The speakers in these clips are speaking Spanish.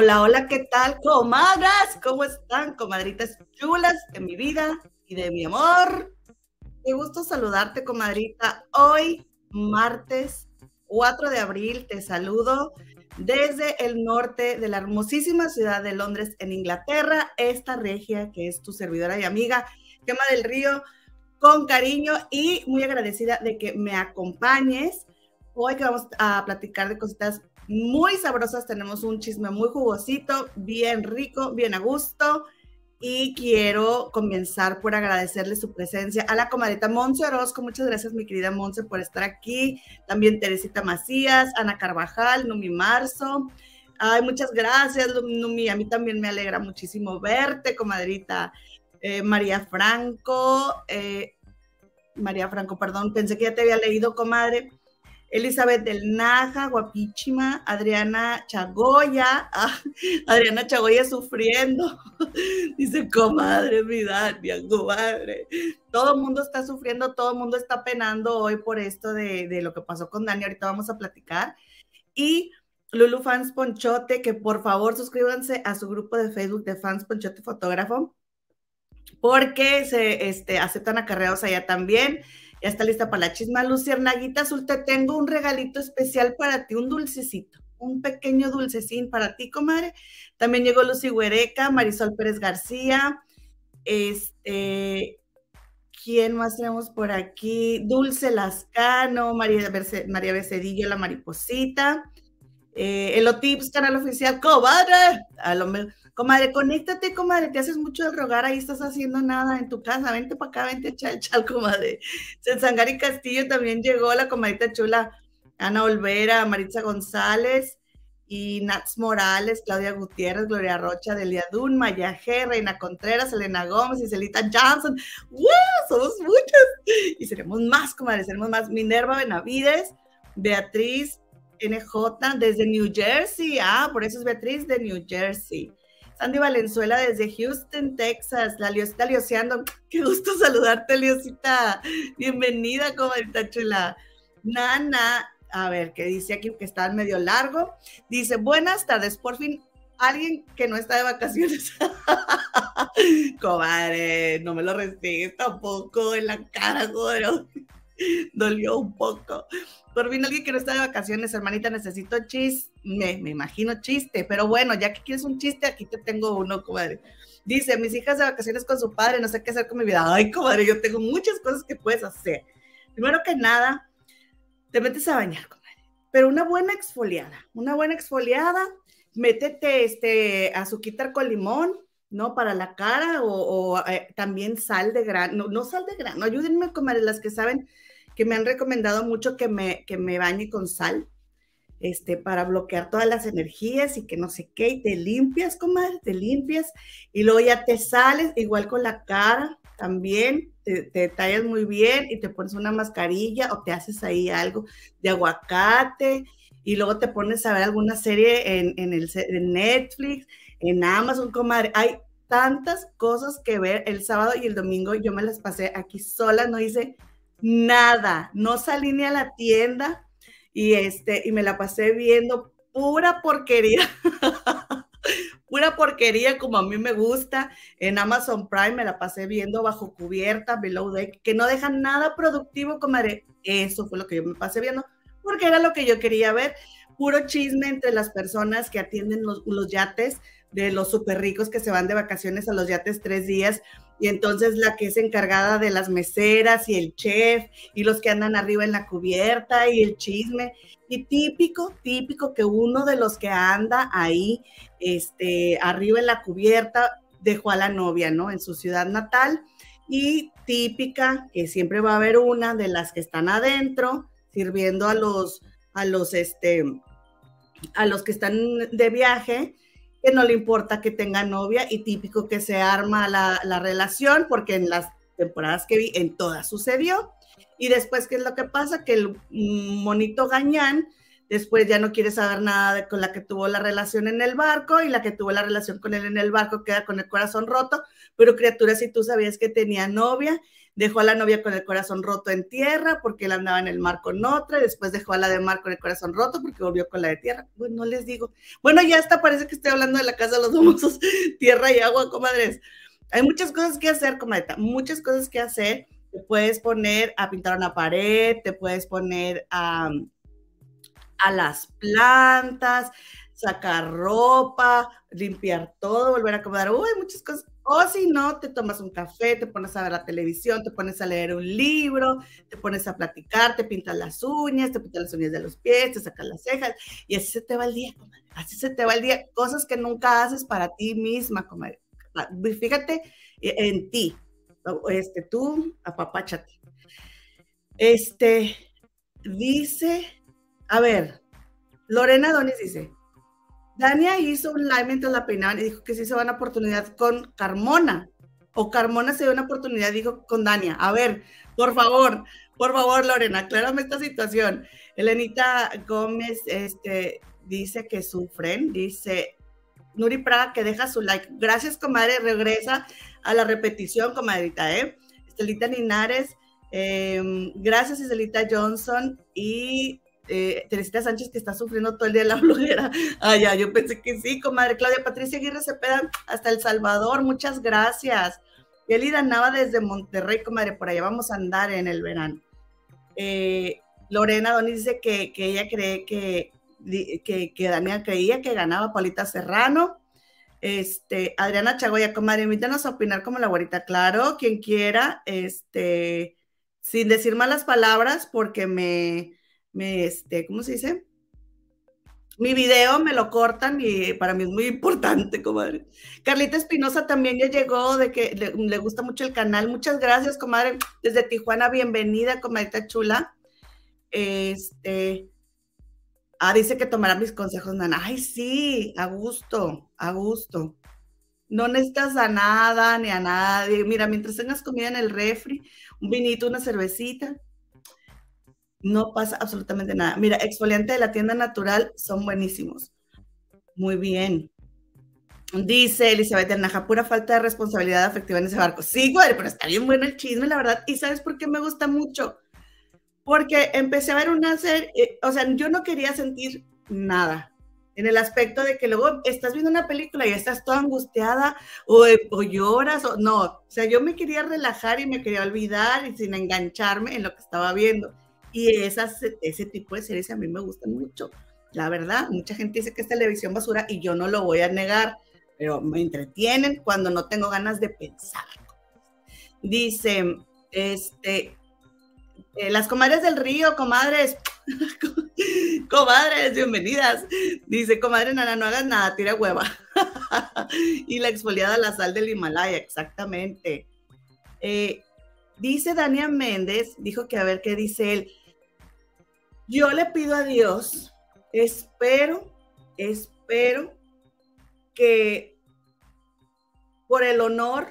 Hola, hola, ¿qué tal, comadras? ¿Cómo están, comadritas chulas de mi vida y de mi amor? Qué gusto saludarte, comadrita. Hoy, martes 4 de abril, te saludo desde el norte de la hermosísima ciudad de Londres, en Inglaterra, esta regia que es tu servidora y amiga, Gema del Río, con cariño y muy agradecida de que me acompañes. Hoy que vamos a platicar de cositas muy sabrosas, tenemos un chisme muy jugosito, bien rico, bien a gusto. Y quiero comenzar por agradecerle su presencia a la comadita Monse Orozco. Muchas gracias, mi querida Monse, por estar aquí. También Teresita Macías, Ana Carvajal, Numi Marzo. Ay, muchas gracias, Numi. A mí también me alegra muchísimo verte, comadrita. Eh, María Franco, eh, María Franco, perdón, pensé que ya te había leído, comadre. Elizabeth del Naja, guapísima, Adriana Chagoya, ah, Adriana Chagoya sufriendo, dice, comadre, mi Dania, comadre. Todo el mundo está sufriendo, todo el mundo está penando hoy por esto de, lo que pasó con Dani, ahorita vamos a platicar. Y Lulu Fans Ponchote, que por favor suscríbanse a su grupo de Facebook de Fans Ponchote Fotógrafo, porque se este, aceptan acarreados allá también. Ya está lista para la chisma. Luciérnaguita Azul, te tengo un regalito especial para ti, un dulcecito, un pequeño dulcecín para ti, comadre. También llegó Lucy Huereca, Marisol Pérez García, este, ¿quién más tenemos por aquí? Dulce Lascano, María, María Becedillo, la mariposita. Eh, Elotips, canal oficial, comadre. A lo mejor Comadre, conéctate, comadre, te haces mucho de rogar, ahí estás haciendo nada en tu casa, vente para acá, vente chal, chal, comadre. Sangari Castillo también llegó, la comadita chula, Ana Olvera, Maritza González y Nats Morales, Claudia Gutiérrez, Gloria Rocha, Delia Dun, Maya G, Reina Contreras, Elena Gómez y Celita Johnson. ¡Wow! Somos muchas. Y seremos más, comadre, seremos más. Minerva Benavides, Beatriz NJ desde New Jersey. Ah, por eso es Beatriz de New Jersey. Sandy Valenzuela desde Houston, Texas. La Liosita Lioseando. Qué gusto saludarte, Liosita. Bienvenida, comadita chula. Nana, a ver, ¿qué dice aquí? Que está medio largo. Dice, buenas tardes, por fin alguien que no está de vacaciones. Comadre, no me lo recibes tampoco en la cara, joder. Dolió un poco. Por fin alguien que no está de vacaciones, hermanita, necesito chiste, me, imagino chiste, pero bueno, ya que quieres un chiste, aquí te tengo uno, comadre. Dice, mis hijas de vacaciones con su padre, no sé qué hacer con mi vida. Ay, comadre, yo tengo muchas cosas que puedes hacer. Primero que nada, te metes a bañar, comadre. Pero una buena exfoliada, una buena exfoliada, métete este azuquitar con limón, ¿no? Para la cara o, eh, también sal de grano, no, no sal de grano, ayúdenme, comadre, las que saben que me han recomendado mucho que me, que me bañe con sal, este, para bloquear todas las energías y que no sé qué, y te limpias, comadre, te limpias, y luego ya te sales, igual con la cara, también, te, te tallas muy bien y te pones una mascarilla o te haces ahí algo de aguacate, y luego te pones a ver alguna serie en, en el Netflix, en Amazon, comadre, hay tantas cosas que ver el sábado y el domingo, yo me las pasé aquí sola, no hice nada, no salí ni a la tienda y, este, y me la pasé viendo pura porquería, pura porquería como a mí me gusta. En Amazon Prime me la pasé viendo bajo cubierta, below deck, que no dejan nada productivo, comadre. Eso fue lo que yo me pasé viendo, porque era lo que yo quería ver. Puro chisme entre las personas que atienden los, los yates, de los súper ricos que se van de vacaciones a los yates tres días y entonces la que es encargada de las meseras y el chef y los que andan arriba en la cubierta y el chisme. Y típico, típico que uno de los que anda ahí, este, arriba en la cubierta, dejó a la novia, ¿no? En su ciudad natal. Y típica que siempre va a haber una de las que están adentro, sirviendo a los, a los, este, a los que están de viaje que no le importa que tenga novia y típico que se arma la, la relación, porque en las temporadas que vi, en todas sucedió. Y después, ¿qué es lo que pasa? Que el monito gañán después ya no quiere saber nada de, con la que tuvo la relación en el barco y la que tuvo la relación con él en el barco queda con el corazón roto, pero criatura, si tú sabías que tenía novia, dejó a la novia con el corazón roto en tierra porque él andaba en el mar con otra, y después dejó a la de mar con el corazón roto porque volvió con la de tierra. Bueno, no les digo. Bueno, ya hasta parece que estoy hablando de la casa de los famosos, tierra y agua, comadres. Hay muchas cosas que hacer, comadre, muchas cosas que hacer. Te puedes poner a pintar una pared, te puedes poner a, a las plantas, sacar ropa, limpiar todo, volver a acomodar. Uy, muchas cosas. O si no, te tomas un café, te pones a ver la televisión, te pones a leer un libro, te pones a platicar, te pintas las uñas, te pintas las uñas de los pies, te sacas las cejas y así se te va el día, comadre. Así se te va el día. Cosas que nunca haces para ti misma, comadre. Ah, fíjate eh, en ti. Este, tú, apapáchate. Este, dice, a ver, Lorena Donis dice, Dania hizo un live mientras la peinaban y dijo que sí se va una oportunidad con Carmona. O Carmona se dio una oportunidad, dijo con Dania. A ver, por favor, por favor, Lorena, aclárame esta situación. Elenita Gómez este, dice que sufren, dice Nuri Praga que deja su like. Gracias, comadre, regresa a la repetición, comadrita, ¿eh? Estelita Linares, em, gracias, Estelita Johnson y eh, Teresita Sánchez que está sufriendo todo el día la bloguera. Ah, ya, yo pensé que sí, comadre. Claudia Patricia Aguirre Cepeda, hasta El Salvador, muchas gracias. Elida Nava desde Monterrey, comadre, por allá vamos a andar en el verano. Eh, Lorena Doni dice que, ella cree que, que, que, Daniel creía que ganaba Paulita Serrano. Este, Adriana Chagoya, comadre, invítanos a opinar como la güerita, claro, quien quiera, este, sin decir malas palabras, porque me, me, este, ¿cómo se dice? Mi video me lo cortan y para mí es muy importante, comadre. Carlita Espinosa también ya llegó, de que le, gusta mucho el canal. Muchas gracias, comadre. Desde Tijuana, bienvenida, comadita chula. Este, ah, dice que tomará mis consejos, Nana. Ay, sí, a gusto, a gusto. No necesitas a nada ni a nadie. Mira, mientras tengas comida en el refri, un vinito, una cervecita, no pasa absolutamente nada. Mira, exfoliante de la tienda natural son buenísimos. Muy bien. Dice Elizabeth Naja, pura falta de responsabilidad afectiva en ese barco. Sí, güey, pero está bien bueno el chisme, la verdad. ¿Y sabes por qué me gusta mucho? Porque empecé a ver una serie, eh, o sea, yo no quería sentir nada en el aspecto de que luego estás viendo una película y estás toda angustiada o, o, lloras o no, o sea, yo me quería relajar y me quería olvidar y sin engancharme en lo que estaba viendo. Y esas, ese tipo de series a mí me gustan mucho. La verdad, mucha gente dice que es televisión basura y yo no lo voy a negar, pero me entretienen cuando no tengo ganas de pensar. Dice, este, eh, las comadres del río, comadres, comadres, bienvenidas. Dice, comadre Nana, no hagas nada, tira hueva. y la exfoliada la sal del Himalaya, exactamente. Eh, dice Daniel Méndez, dijo que a ver qué dice él. Yo le pido a Dios, espero, espero que por el honor,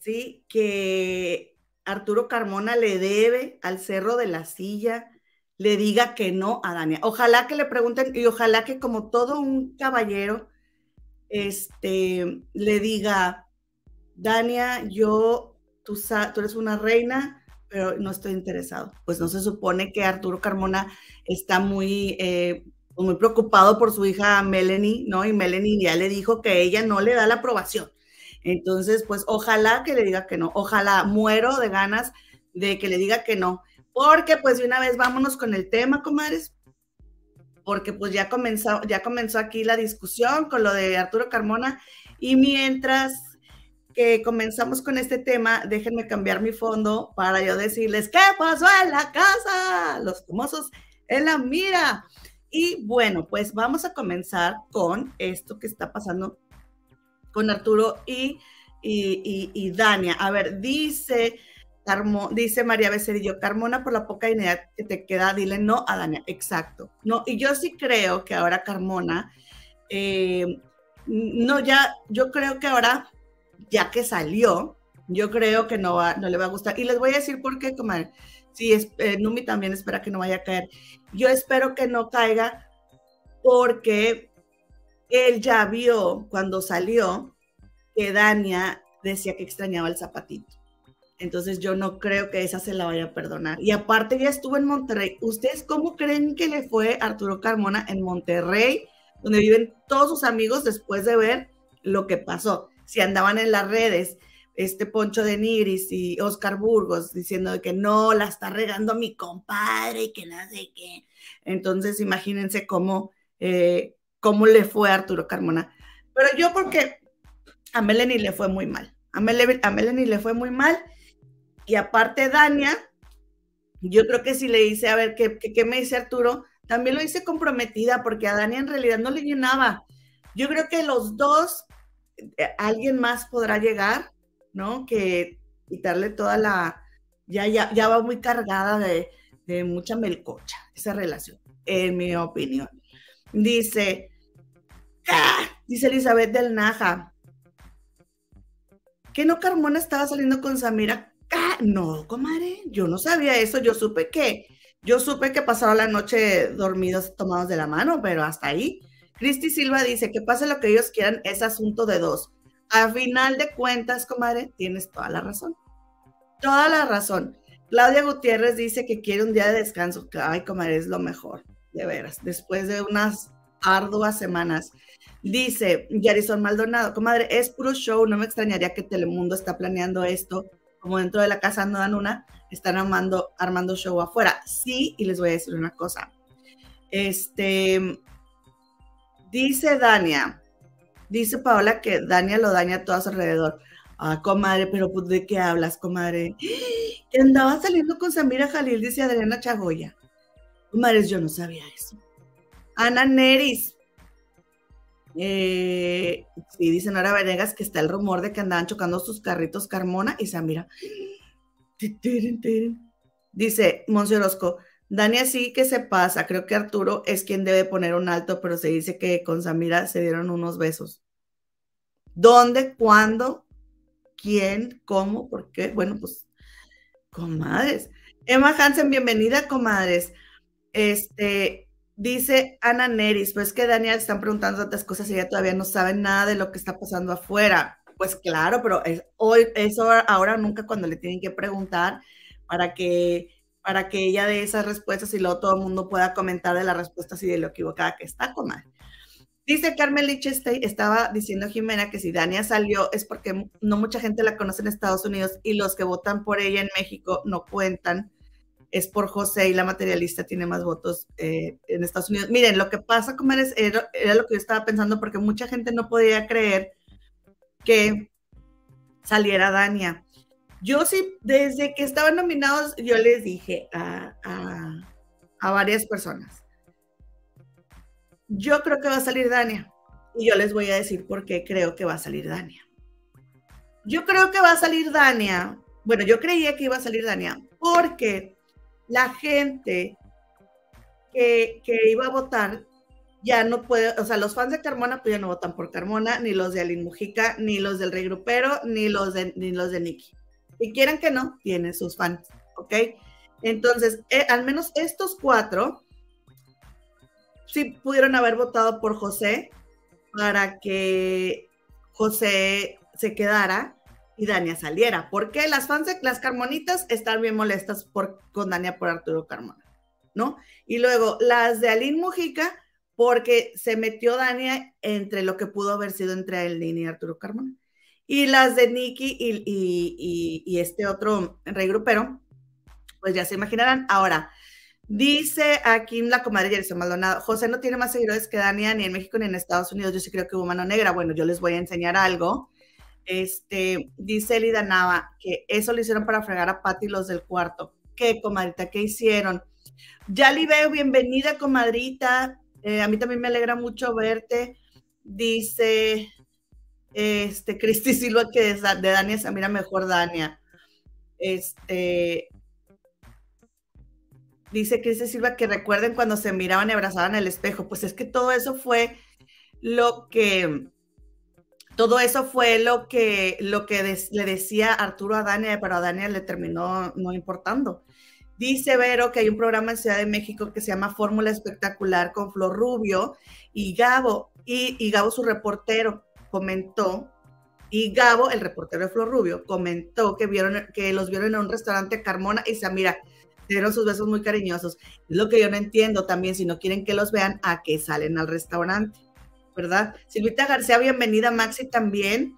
¿sí? Que Arturo Carmona le debe al Cerro de la Silla, le diga que no a Dania. Ojalá que le pregunten y ojalá que como todo un caballero, este, le diga, Dania, yo, tú, tú eres una reina, pero no estoy interesado. Pues no se supone que Arturo Carmona está muy, eh, muy preocupado por su hija Melanie, ¿no? Y Melanie ya le dijo que ella no le da la aprobación. Entonces, pues ojalá que le diga que no, ojalá muero de ganas de que le diga que no, porque pues de una vez vámonos con el tema, comadres, porque pues ya comenzó, ya comenzó aquí la discusión con lo de Arturo Carmona y mientras que comenzamos con este tema, déjenme cambiar mi fondo para yo decirles qué pasó en la casa, los famosos en la mira. Y bueno, pues vamos a comenzar con esto que está pasando con Arturo y, y, Dania. A ver, dice, dice María Becerillo, Carmona, por la poca idea que te queda, dile no a Dania. Exacto. No, y yo sí creo que ahora Carmona, eh, no, ya, yo creo que ahora ya que salió, yo creo que no, va, no le va a gustar. Y les voy a decir por qué, comadre. Sí, es, eh, Numi también espera que no vaya a caer. Yo espero que no caiga porque él ya vio cuando salió que Dania decía que extrañaba el zapatito. Entonces yo no creo que esa se la vaya a perdonar. Y aparte ya estuvo en Monterrey. ¿Ustedes cómo creen que le fue Arturo Carmona en Monterrey, donde viven todos sus amigos después de ver lo que pasó? Si andaban en las redes, este Poncho de Nigris y Oscar Burgos diciendo que no, la está regando mi compadre y que no sé qué. Entonces imagínense cómo, eh, cómo le fue a Arturo Carmona. Pero yo porque a Melanie le fue muy mal. A, Melanie le fue muy mal y aparte, Dania, yo creo que si le hice, a ver, ¿qué, qué, me dice Arturo? También lo hice comprometida porque a Dania en realidad no le llenaba. Yo creo que los dos, alguien más podrá llegar, ¿no? Que quitarle toda la, ya, ya, ya va muy cargada de, de mucha melcocha esa relación, en mi opinión. Dice, ¡ah! dice Elizabeth del Naja, que no Carmona estaba saliendo con Samira no, comadre, yo no sabía eso, yo supe que, yo supe que pasaba la noche dormidos tomados de la mano, pero hasta ahí. Cristi Silva dice que pase lo que ellos quieran, es asunto de dos. A final de cuentas, comadre, tienes toda la razón. Toda la razón. Claudia Gutiérrez dice que quiere un día de descanso. Ay, comadre, es lo mejor, de veras. Después de unas arduas semanas. Dice Yarison Maldonado, comadre, es puro show, no me extrañaría que Telemundo está planeando esto como dentro de la casa no dan una, están armando, armando show afuera. Sí, y les voy a decir una cosa. Este, dice Dania, dice Paola que Dania lo daña todo a su alrededor. Ah, comadre, pero pues, ¿de qué hablas, comadre? Que andaba saliendo con Samira Jalil, dice Adriana Chagoya. Comadres, yo no sabía eso. Ana Neris, eh, sí, dice Nora Venegas que está el rumor de que andaban chocando sus carritos Carmona y Samira. Dice Monse Orozco, Dani sí que se pasa, creo que Arturo es quien debe poner un alto, pero se dice que con Samira se dieron unos besos. ¿Dónde? ¿Cuándo? ¿Quién? ¿Cómo? ¿Por qué? Bueno, pues, comadres. Emma Hansen, bienvenida, comadres. Este, Dice Ana Neris, pues que Daniel están preguntando otras cosas y ella todavía no sabe nada de lo que está pasando afuera. Pues claro, pero es, hoy, eso ahora nunca cuando le tienen que preguntar para que, para que ella dé esas respuestas y luego todo el mundo pueda comentar de las respuestas y de lo equivocada que está, comadre. Dice Carmen Lichestey, estaba diciendo Jimena que si Dania salió es porque no mucha gente la conoce en Estados Unidos y los que votan por ella en México no cuentan es por José y la materialista tiene más votos eh, en Estados Unidos. Miren, lo que pasa, como era, era lo que yo estaba pensando, porque mucha gente no podía creer que saliera Dania. Yo sí, desde que estaban nominados, yo les dije a, a varias personas, yo creo que va a salir Dania. Y yo les voy a decir por qué creo que va a salir Dania. Yo creo que va a salir Dania. Bueno, yo creía que iba a salir Dania porque la gente que, iba a votar ya no puede, o sea, los fans de Carmona pues ya no votan por Carmona, ni los de Alin Mujica, ni los del Rey Grupero, ni los de, ni los de Nicky. Y quieran que no, tienen sus fans, ¿ok? Entonces, eh, al menos estos cuatro sí pudieron haber votado por José para que José se quedara y Dania saliera. Porque las fans de las Carmonitas están bien molestas por, con Dania por Arturo Carmona, ¿no? Y luego las de Aline Mujica, porque se metió Dania entre lo que pudo haber sido entre Aline y Arturo Carmona. Y las de Nicky y, este otro rey grupero, pues ya se imaginarán. Ahora, dice aquí la comadre Jerison Maldonado, José no tiene más seguidores que Dania ni en México ni en Estados Unidos. Yo sí creo que hubo mano negra. Bueno, yo les voy a enseñar algo este, dice Elida Nava que eso lo hicieron para fregar a Patti los del cuarto. ¿Qué, comadrita? ¿Qué hicieron? Ya veo, bienvenida, comadrita. Eh, a mí también me alegra mucho verte. Dice este Cristi Silva que de, de Dania se mira mejor Dania. Este dice Cristi Silva que recuerden cuando se miraban y abrazaban el espejo. Pues es que todo eso fue lo que todo eso fue lo que, lo que le decía Arturo a Dania, pero a Dania le terminó no importando. Dice Vero que hay un programa en Ciudad de México que se llama Fórmula Espectacular con Flor Rubio y Gabo, y, Gabo, su reportero, comentó Y Gabo, el reportero de Flor Rubio, comentó que vieron que los vieron en un restaurante Carmona y se mira, dieron sus besos muy cariñosos. Es lo que yo no entiendo también, si no quieren que los vean, a que salen al restaurante, ¿verdad? Silvita García, bienvenida, Maxi también.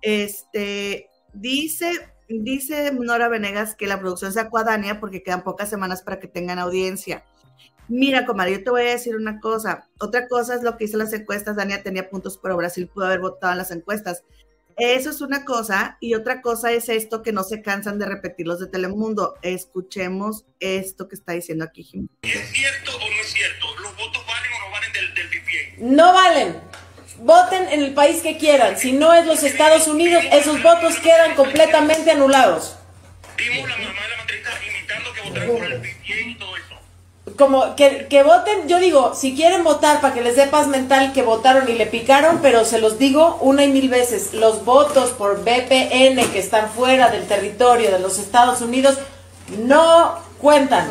Este, dice, dice Nora Venegas que la producción se acuadania porque quedan pocas semanas para que tengan audiencia. Mira, comadre, yo te voy a decir una cosa. Otra cosa es lo que hizo las encuestas. Dania tenía puntos, pero Brasil pudo haber votado en las encuestas. Eso es una cosa. Y otra cosa es esto que no se cansan de repetir los de Telemundo. Escuchemos esto que está diciendo aquí Jim. ¿Es cierto o no es cierto? ¿Los votos valen o no valen del, del No valen. Voten en el país que quieran. Si no es los Estados Unidos, esos votos quedan completamente anulados. Dimos la mamá de la matriz invitando que votaran por el VPN y todo eso como que, que, voten, yo digo, si quieren votar para que les dé paz mental que votaron y le picaron, pero se los digo una y mil veces, los votos por VPN que están fuera del territorio de los Estados Unidos no cuentan.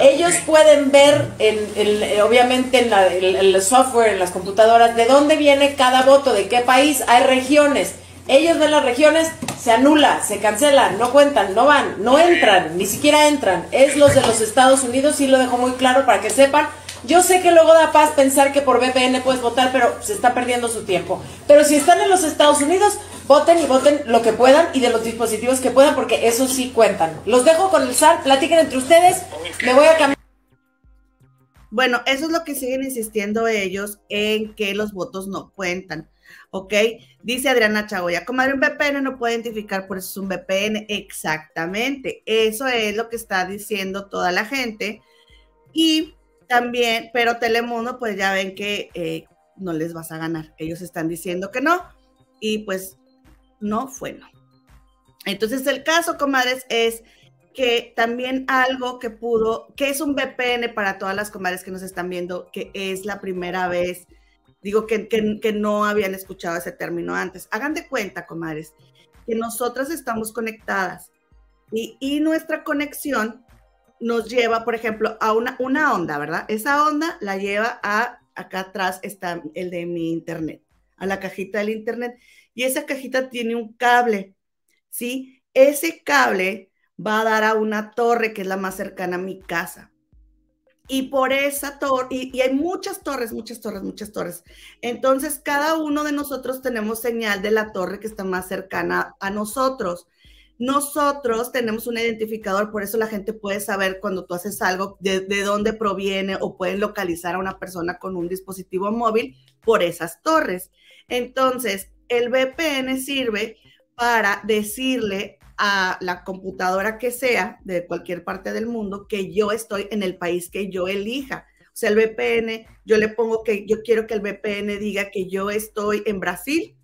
Ellos pueden ver, en, obviamente, en el software, en las computadoras, de dónde viene cada voto, de qué país, hay regiones ellos ven las regiones, se anula, se cancela, no cuentan, no van, no entran, ni siquiera entran. Es los de los Estados Unidos, y lo dejo muy claro para que sepan. Yo sé que luego da paz pensar que por VPN puedes votar, pero se está perdiendo su tiempo. Pero si están en los Estados Unidos, voten y voten lo que puedan y de los dispositivos que puedan, porque eso sí cuentan. Los dejo con el SAR, platiquen entre ustedes, me voy a cambiar. Bueno, eso es lo que siguen insistiendo ellos en que los votos no cuentan. ¿Ok? Dice Adriana Chagoya, comadre, un VPN no puede identificar, por eso es un VPN. Exactamente, eso es lo que está diciendo toda la gente. Y también, pero Telemundo, pues ya ven que eh, no les vas a ganar. Ellos están diciendo que no, y pues no fue no. Entonces, el caso, comadres, es que también algo que pudo, que es un VPN para todas las comadres que nos están viendo, que es la primera vez Digo que, que, no habían escuchado ese término antes. Hagan de cuenta, comadres, que nosotras estamos conectadas y, y, nuestra conexión nos lleva, por ejemplo, a una, una onda, ¿verdad? Esa onda la lleva a, acá atrás está el de mi internet, a la cajita del internet. Y esa cajita tiene un cable, ¿sí? Ese cable va a dar a una torre que es la más cercana a mi casa y por esa torre, y, hay muchas torres, muchas torres, muchas torres. Entonces, cada uno de nosotros tenemos señal de la torre que está más cercana a nosotros. Nosotros tenemos un identificador, por eso la gente puede saber cuando tú haces algo de, de dónde proviene o pueden localizar a una persona con un dispositivo móvil por esas torres. Entonces, el VPN sirve para decirle a la computadora que sea de cualquier parte del mundo que yo estoy en el país que yo elija. O sea, el VPN, yo le pongo que yo quiero que el VPN diga que yo estoy en Brasil,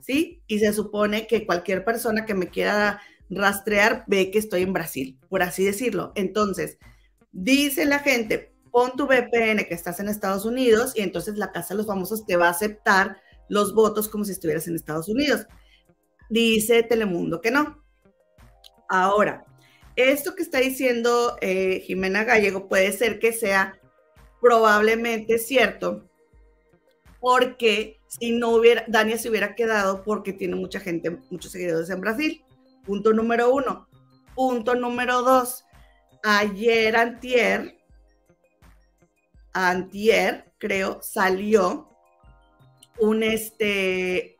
¿sí? Y se supone que cualquier persona que me quiera rastrear ve que estoy en Brasil, por así decirlo. Entonces, dice la gente, pon tu VPN que estás en Estados Unidos y entonces la Casa de los Famosos te va a aceptar los votos como si estuvieras en Estados Unidos. Dice Telemundo que no, Ahora, esto que está diciendo eh, Jimena Gallego puede ser que sea probablemente cierto, porque si no hubiera, Dania se hubiera quedado porque tiene mucha gente, muchos seguidores en Brasil. Punto número uno. Punto número dos. Ayer, antier, antier, creo, salió un este,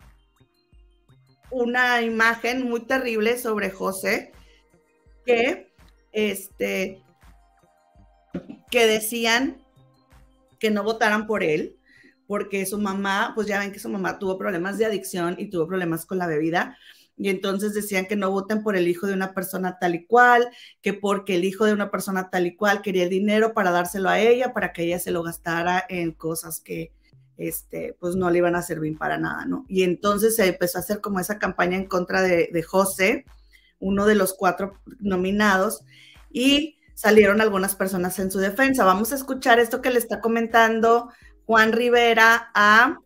una imagen muy terrible sobre José que, este, que decían que no votaran por él, porque su mamá, pues ya ven que su mamá tuvo problemas de adicción y tuvo problemas con la bebida. Y entonces decían que no voten por el hijo de una persona tal y cual, que porque el hijo de una persona tal y cual quería el dinero para dárselo a ella, para que ella se lo gastara en cosas que, este, pues no le iban a servir para nada, ¿no? Y entonces se empezó a hacer como esa campaña en contra de, José, uno de los cuatro nominados, y salieron algunas personas en su defensa. Vamos a escuchar esto que le está comentando Juan Rivera a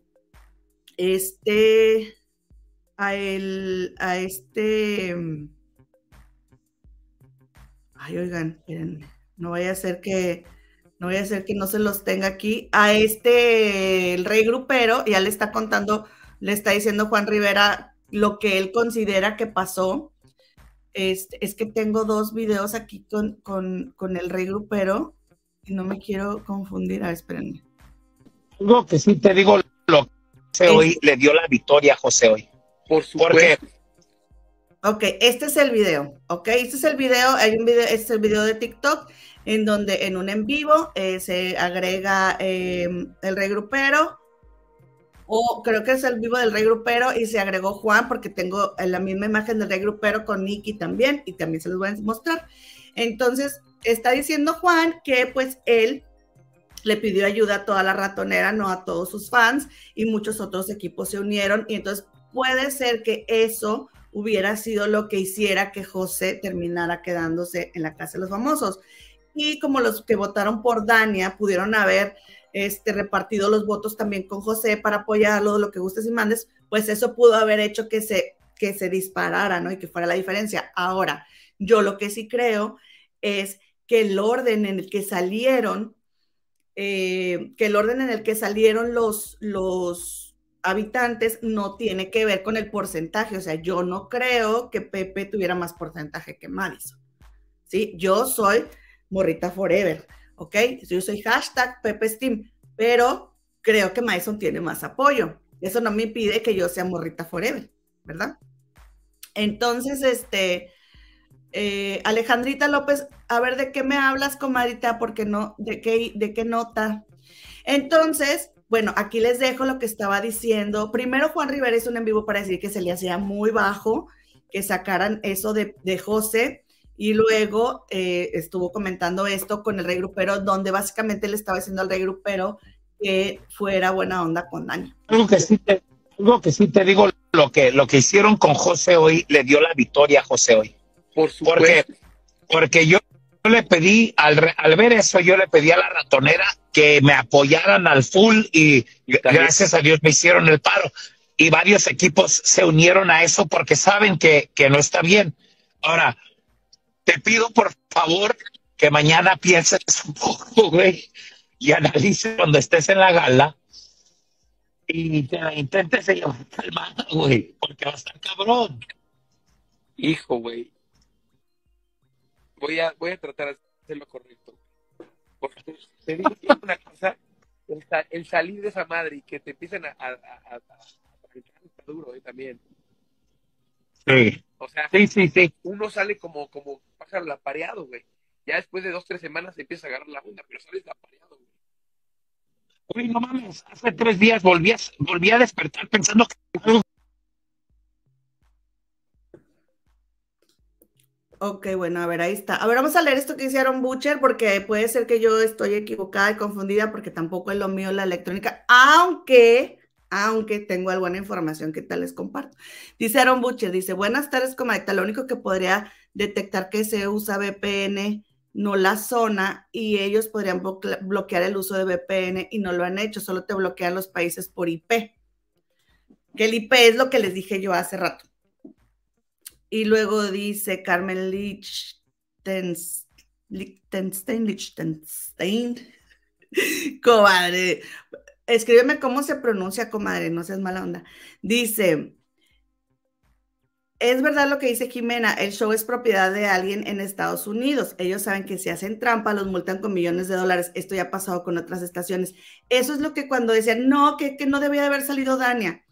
este, a el, a este, ay, oigan, no vaya a ser que, no vaya a ser que no se los tenga aquí, a este, el rey grupero, ya le está contando, le está diciendo Juan Rivera lo que él considera que pasó. Este, es que tengo dos videos aquí con, con, con el rey grupero y no me quiero confundir. A ver, espérenme. Algo que sí te digo, lo que José hoy le dio la victoria a José hoy. Por Porque supuesto. Ok, este es el video, ok, este es el video, hay un video, este es el video de TikTok en donde en un en vivo eh, se agrega eh, el rey grupero, o creo que es el vivo del rey grupero y se agregó Juan porque tengo la misma imagen del rey grupero con Nicky también y también se los voy a mostrar. Entonces, está diciendo Juan que pues él le pidió ayuda a toda la ratonera, no a todos sus fans, y muchos otros equipos se unieron, y entonces puede ser que eso hubiera sido lo que hiciera que José terminara quedándose en la casa de los famosos. Y como los que votaron por Dania pudieron haber este, repartido los votos también con José para apoyarlo, lo que gustes y mandes, pues eso pudo haber hecho que se, que se disparara, ¿no? Y que fuera la diferencia. Ahora, yo lo que sí creo es que el orden en el que salieron eh, que el orden en el que salieron los, los habitantes no tiene que ver con el porcentaje. O sea, yo no creo que Pepe tuviera más porcentaje que Madison. ¿Sí? Yo soy Morrita Forever, ¿ok? Yo soy hashtag Pepe Steam, pero creo que Madison tiene más apoyo. Eso no me impide que yo sea Morrita Forever, ¿verdad? Entonces, este, eh, Alejandrita López, a ver de qué me hablas, comadita, porque no, de qué, de qué nota. Entonces, bueno, aquí les dejo lo que estaba diciendo. Primero, Juan Rivera hizo un en vivo para decir que se le hacía muy bajo que sacaran eso de, de José. Y luego eh, estuvo comentando esto con el rey grupero, donde básicamente le estaba diciendo al rey grupero que fuera buena onda con Dani. algo que sí te, algo que sí te digo, lo que, lo que hicieron con José hoy le dio la victoria a José hoy. Por Porque, supuesto. porque yo le pedí, al, re- al ver eso, yo le pedí a la ratonera que me apoyaran al full y gracias a Dios me hicieron el paro. Y varios equipos se unieron a eso porque saben que, que no está bien. Ahora, te pido por favor que mañana pienses un poco, güey, y analices cuando estés en la gala y te la intentes llevar calmada, güey, porque va a estar cabrón. Hijo, güey. Voy a, voy a tratar de hacer lo correcto. Porque te digo una cosa, el, sa- el salir de esa madre y que te empiecen a, a, a, a- a está duro, eh, también. Sí, O sea, sí, sí, sí. uno sale como, como pájaro lapareado, güey. Ya después de dos, tres semanas se empieza a agarrar la onda, pero sales lapareado, güey. Uy, no mames, hace tres días volví a, volví a despertar pensando que Ok, bueno, a ver, ahí está. A ver, vamos a leer esto que hicieron Butcher, porque puede ser que yo estoy equivocada y confundida, porque tampoco es lo mío la electrónica, aunque, aunque tengo alguna información que tal les comparto. Dice Aaron Butcher, dice, buenas tardes, comadita, lo único que podría detectar que se usa VPN, no la zona, y ellos podrían bloque- bloquear el uso de VPN y no lo han hecho, solo te bloquean los países por IP. Que el IP es lo que les dije yo hace rato. Y luego dice Carmen Lichtens- Lichtenstein, Lichtenstein. Comadre, escríbeme cómo se pronuncia, comadre, no seas mala onda. Dice, es verdad lo que dice Jimena, el show es propiedad de alguien en Estados Unidos. Ellos saben que si hacen trampa, los multan con millones de dólares. Esto ya ha pasado con otras estaciones. Eso es lo que cuando decían, no, que, no debía de haber salido Dania.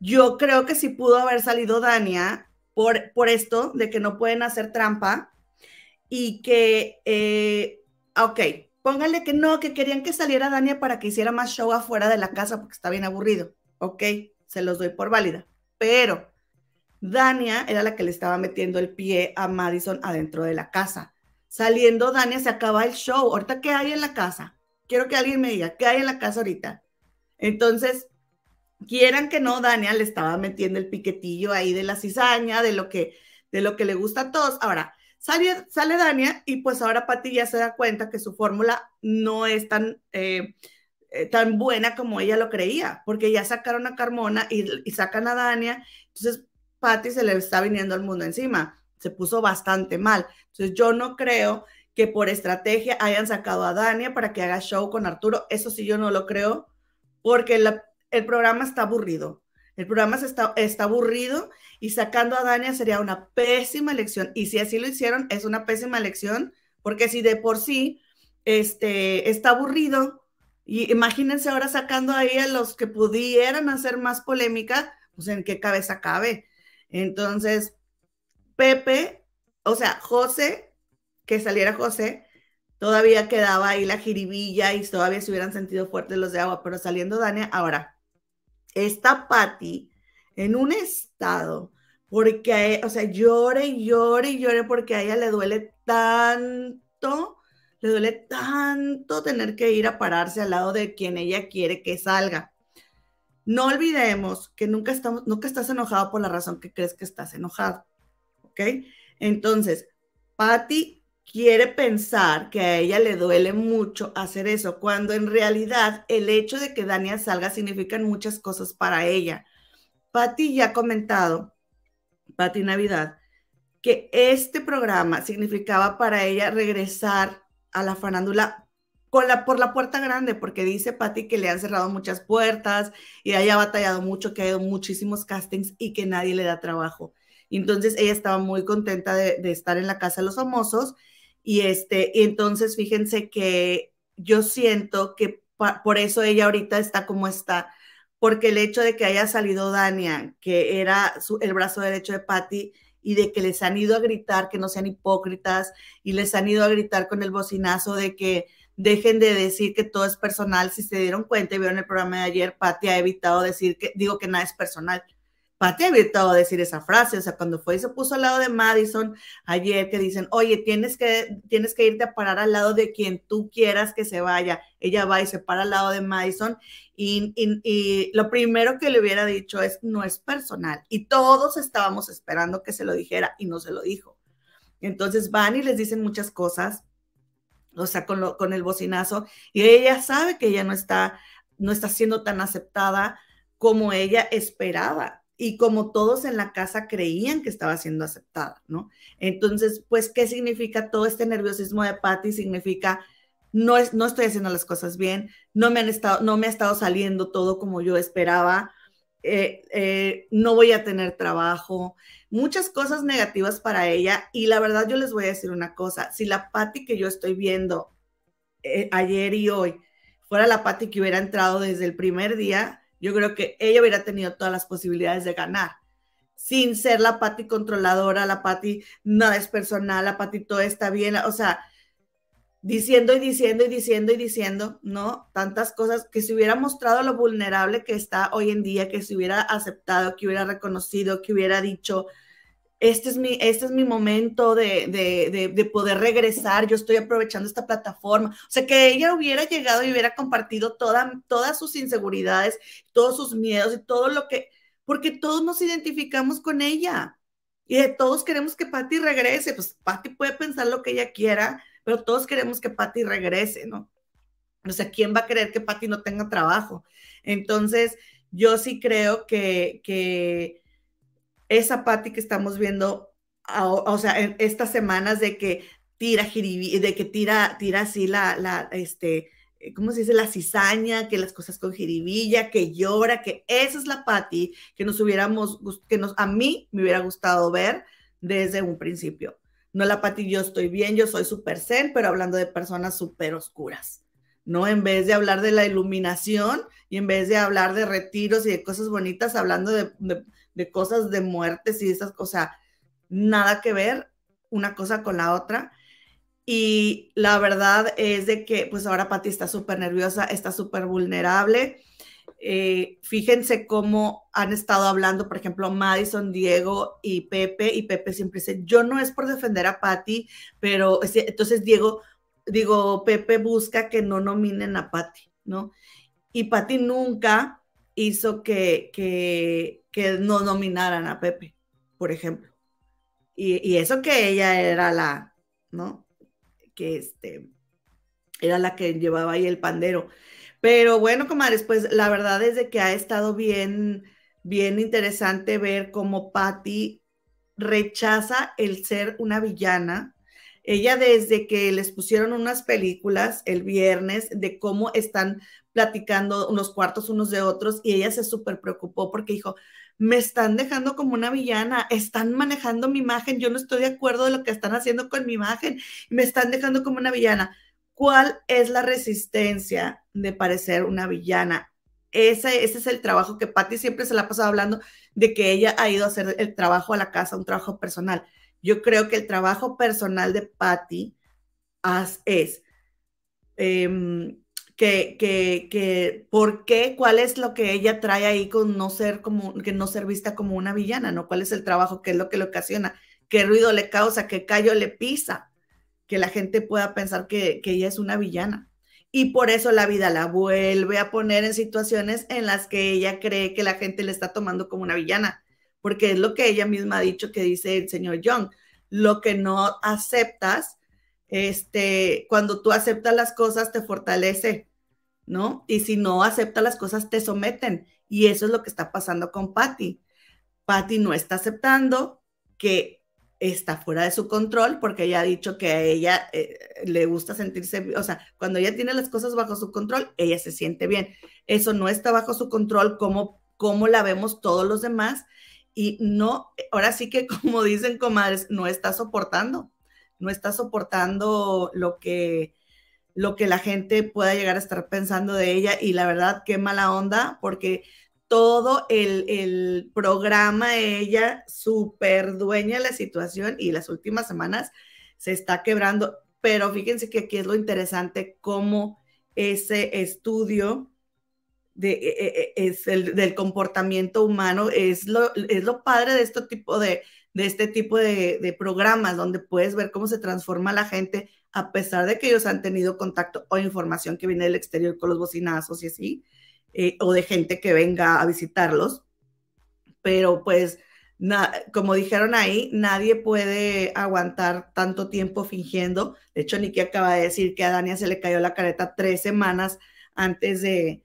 Yo creo que sí pudo haber salido Dania por, por esto de que no pueden hacer trampa y que, eh, ok, pónganle que no, que querían que saliera Dania para que hiciera más show afuera de la casa porque está bien aburrido. Ok, se los doy por válida. Pero Dania era la que le estaba metiendo el pie a Madison adentro de la casa. Saliendo Dania se acaba el show. Ahorita, ¿qué hay en la casa? Quiero que alguien me diga, ¿qué hay en la casa ahorita? Entonces, quieran que no, Dania le estaba metiendo el piquetillo ahí de la cizaña, de lo que, de lo que le gusta a todos. Ahora, sale, sale Dania y pues ahora Pati ya se da cuenta que su fórmula no es tan, eh, eh, tan buena como ella lo creía, porque ya sacaron a Carmona y, y sacan a Dania, entonces Pati se le está viniendo al mundo encima, se puso bastante mal. Entonces yo no creo que por estrategia hayan sacado a Dania para que haga show con Arturo, eso sí yo no lo creo, porque el programa está aburrido. El programa está, está aburrido y sacando a Dania sería una pésima elección. Y si así lo hicieron, es una pésima elección, porque si de por sí este, está aburrido, y imagínense ahora sacando ahí a los que pudieran hacer más polémica, pues en qué cabeza cabe. Entonces, Pepe, o sea, José, que saliera José, todavía quedaba ahí la jiribilla y todavía se hubieran sentido fuertes los de agua, pero saliendo Dania, ahora, está Patty en un estado, porque, o sea, llore y llore y llore porque a ella le duele tanto, le duele tanto tener que ir a pararse al lado de quien ella quiere que salga. No olvidemos que nunca, estamos, nunca estás enojado por la razón que crees que estás enojado. ¿Ok? Entonces, Patty quiere pensar que a ella le duele mucho hacer eso, cuando en realidad el hecho de que Dania salga significan muchas cosas para ella. Patty ya ha comentado, Patty Navidad, que este programa significaba para ella regresar a la farándula la, por la puerta grande, porque dice Patti que le han cerrado muchas puertas y haya batallado mucho, que ha ido muchísimos castings y que nadie le da trabajo. Entonces ella estaba muy contenta de, estar en la casa de los famosos y este, y entonces fíjense que yo siento que por eso ella ahorita está como está, porque el hecho de que haya salido Dania, que era el brazo derecho de Patti, y de que les han ido a gritar que no sean hipócritas y les han ido a gritar con el bocinazo de que dejen de decir que todo es personal. Si se dieron cuenta y vieron el programa de ayer, Patti ha evitado decir que, digo que nada es personal. Patti ha evitado decir esa frase, o sea, cuando fue y se puso al lado de Madison ayer, que dicen, oye, tienes que, tienes que irte a parar al lado de quien tú quieras que se vaya. Ella va y se para al lado de Madison y, y lo primero que le hubiera dicho es, no es personal. Y todos estábamos esperando que se lo dijera y no se lo dijo. Entonces van y les dicen muchas cosas o sea, con, con el bocinazo, y ella sabe que ella no está, no está siendo tan aceptada como ella esperaba y como todos en la casa creían que estaba siendo aceptada, ¿no? Entonces, pues, ¿qué significa todo este nerviosismo de Patty? Significa, no, es, no estoy haciendo las cosas bien, no me, han estado, no me ha estado saliendo todo como yo esperaba, eh, eh, no voy a tener trabajo, muchas cosas negativas para ella. Y la verdad yo les voy a decir una cosa, si la Patti que yo estoy viendo eh, ayer y hoy fuera la Patti que hubiera entrado desde el primer día, yo creo que ella hubiera tenido todas las posibilidades de ganar. Sin ser la Patti controladora, la Patti nada es personal, la Patti todo está bien, o sea, diciendo y diciendo y diciendo y diciendo, ¿no? Tantas cosas que se hubiera mostrado lo vulnerable que está hoy en día, que se hubiera aceptado, que hubiera reconocido, que hubiera dicho, este es mi, este es mi momento de, de, de, poder regresar, yo estoy aprovechando esta plataforma. O sea, que ella hubiera llegado y hubiera compartido toda, todas sus inseguridades, todos sus miedos y todo lo que, porque todos nos identificamos con ella. Y todos queremos que Patty regrese, pues Patty puede pensar lo que ella quiera, pero todos queremos que Patty regrese, ¿no? O sea, ¿quién va a querer que Patty no tenga trabajo? Entonces, yo sí creo que, que esa Patty que estamos viendo, o sea, en estas semanas de que tira de que tira, tira así la, la, este, ¿cómo se dice? La cizaña, que las cosas con jiribilla, que llora, que esa es la Patty que nos hubiéramos, que nos, a mí me hubiera gustado ver desde un principio. No la Pati, yo estoy bien, yo soy súper zen, pero hablando de personas súper oscuras, ¿no? En vez de hablar de la iluminación y en vez de hablar de retiros y de cosas bonitas, hablando de, cosas de muertes y esas cosas, nada que ver una cosa con la otra. Y la verdad es de que, pues ahora Pati está súper nerviosa, está súper vulnerable eh, fíjense cómo han estado hablando, por ejemplo, Madison, Diego y Pepe, y Pepe siempre dice, yo no es por defender a Patty, pero entonces Diego, digo, Pepe busca que no nominen a Patty, ¿no? Y Patty nunca hizo que, que no nominaran a Pepe, por ejemplo. Y, y, eso que ella era la, ¿no? Que este, era la que llevaba ahí el pandero. Pero bueno, comadres, pues la verdad es de que ha estado bien, bien interesante ver cómo Patty rechaza el ser una villana, Ella desde que les pusieron unas películas el viernes de cómo están platicando unos cuartos unos de otros y ella se súper preocupó porque dijo, me están dejando como una villana, están manejando mi imagen, yo no estoy de acuerdo de lo que están haciendo con mi imagen, me están dejando como una villana. ¿Cuál es la resistencia de parecer una villana? Ese, ese es el trabajo que Patty siempre se la ha pasado hablando de que ella ha ido a hacer el trabajo a la casa, un trabajo personal. Yo creo que el trabajo personal de Patty es em, que, que, que, ¿por qué? ¿Cuál es lo que ella trae ahí con no ser como, que no ser vista como una villana, ¿no? ¿Cuál es el trabajo? ¿Qué es lo que le ocasiona? ¿Qué ruido le causa? ¿Qué callo le pisa? Que la gente pueda pensar que, que ella es una villana. Y por eso la vida la vuelve a poner en situaciones en las que ella cree que la gente le está tomando como una villana porque es lo que ella misma ha dicho que dice el señor Young, lo que no aceptas, este, cuando tú aceptas las cosas te fortalece, ¿no? Y si no aceptas las cosas te someten. Y eso es lo que está pasando con Patty. Patty no está aceptando que está fuera de su control porque ella ha dicho que a ella eh, le gusta sentirse, o sea, cuando ella tiene las cosas bajo su control, ella se siente bien. Eso no está bajo su control como, como la vemos todos los demás y no, ahora sí que como dicen comadres, no está soportando, no está soportando lo que, lo que la gente pueda llegar a estar pensando de ella y la verdad, qué mala onda, porque todo el, el programa, ella súper dueña de la situación y las últimas semanas se está quebrando, pero fíjense que aquí es lo interesante, cómo ese estudio e, e, e, es el, del comportamiento humano, es lo, es lo padre de este tipo de, de este tipo de, programas donde puedes ver cómo se transforma la gente a pesar de que ellos han tenido contacto o información que viene del exterior con los bocinazos y así, eh, o de gente que venga a visitarlos. Pero pues, como dijeron ahí, nadie puede aguantar tanto tiempo fingiendo. De hecho, Niki acaba de decir que a Dania se le cayó la careta tres semanas antes de,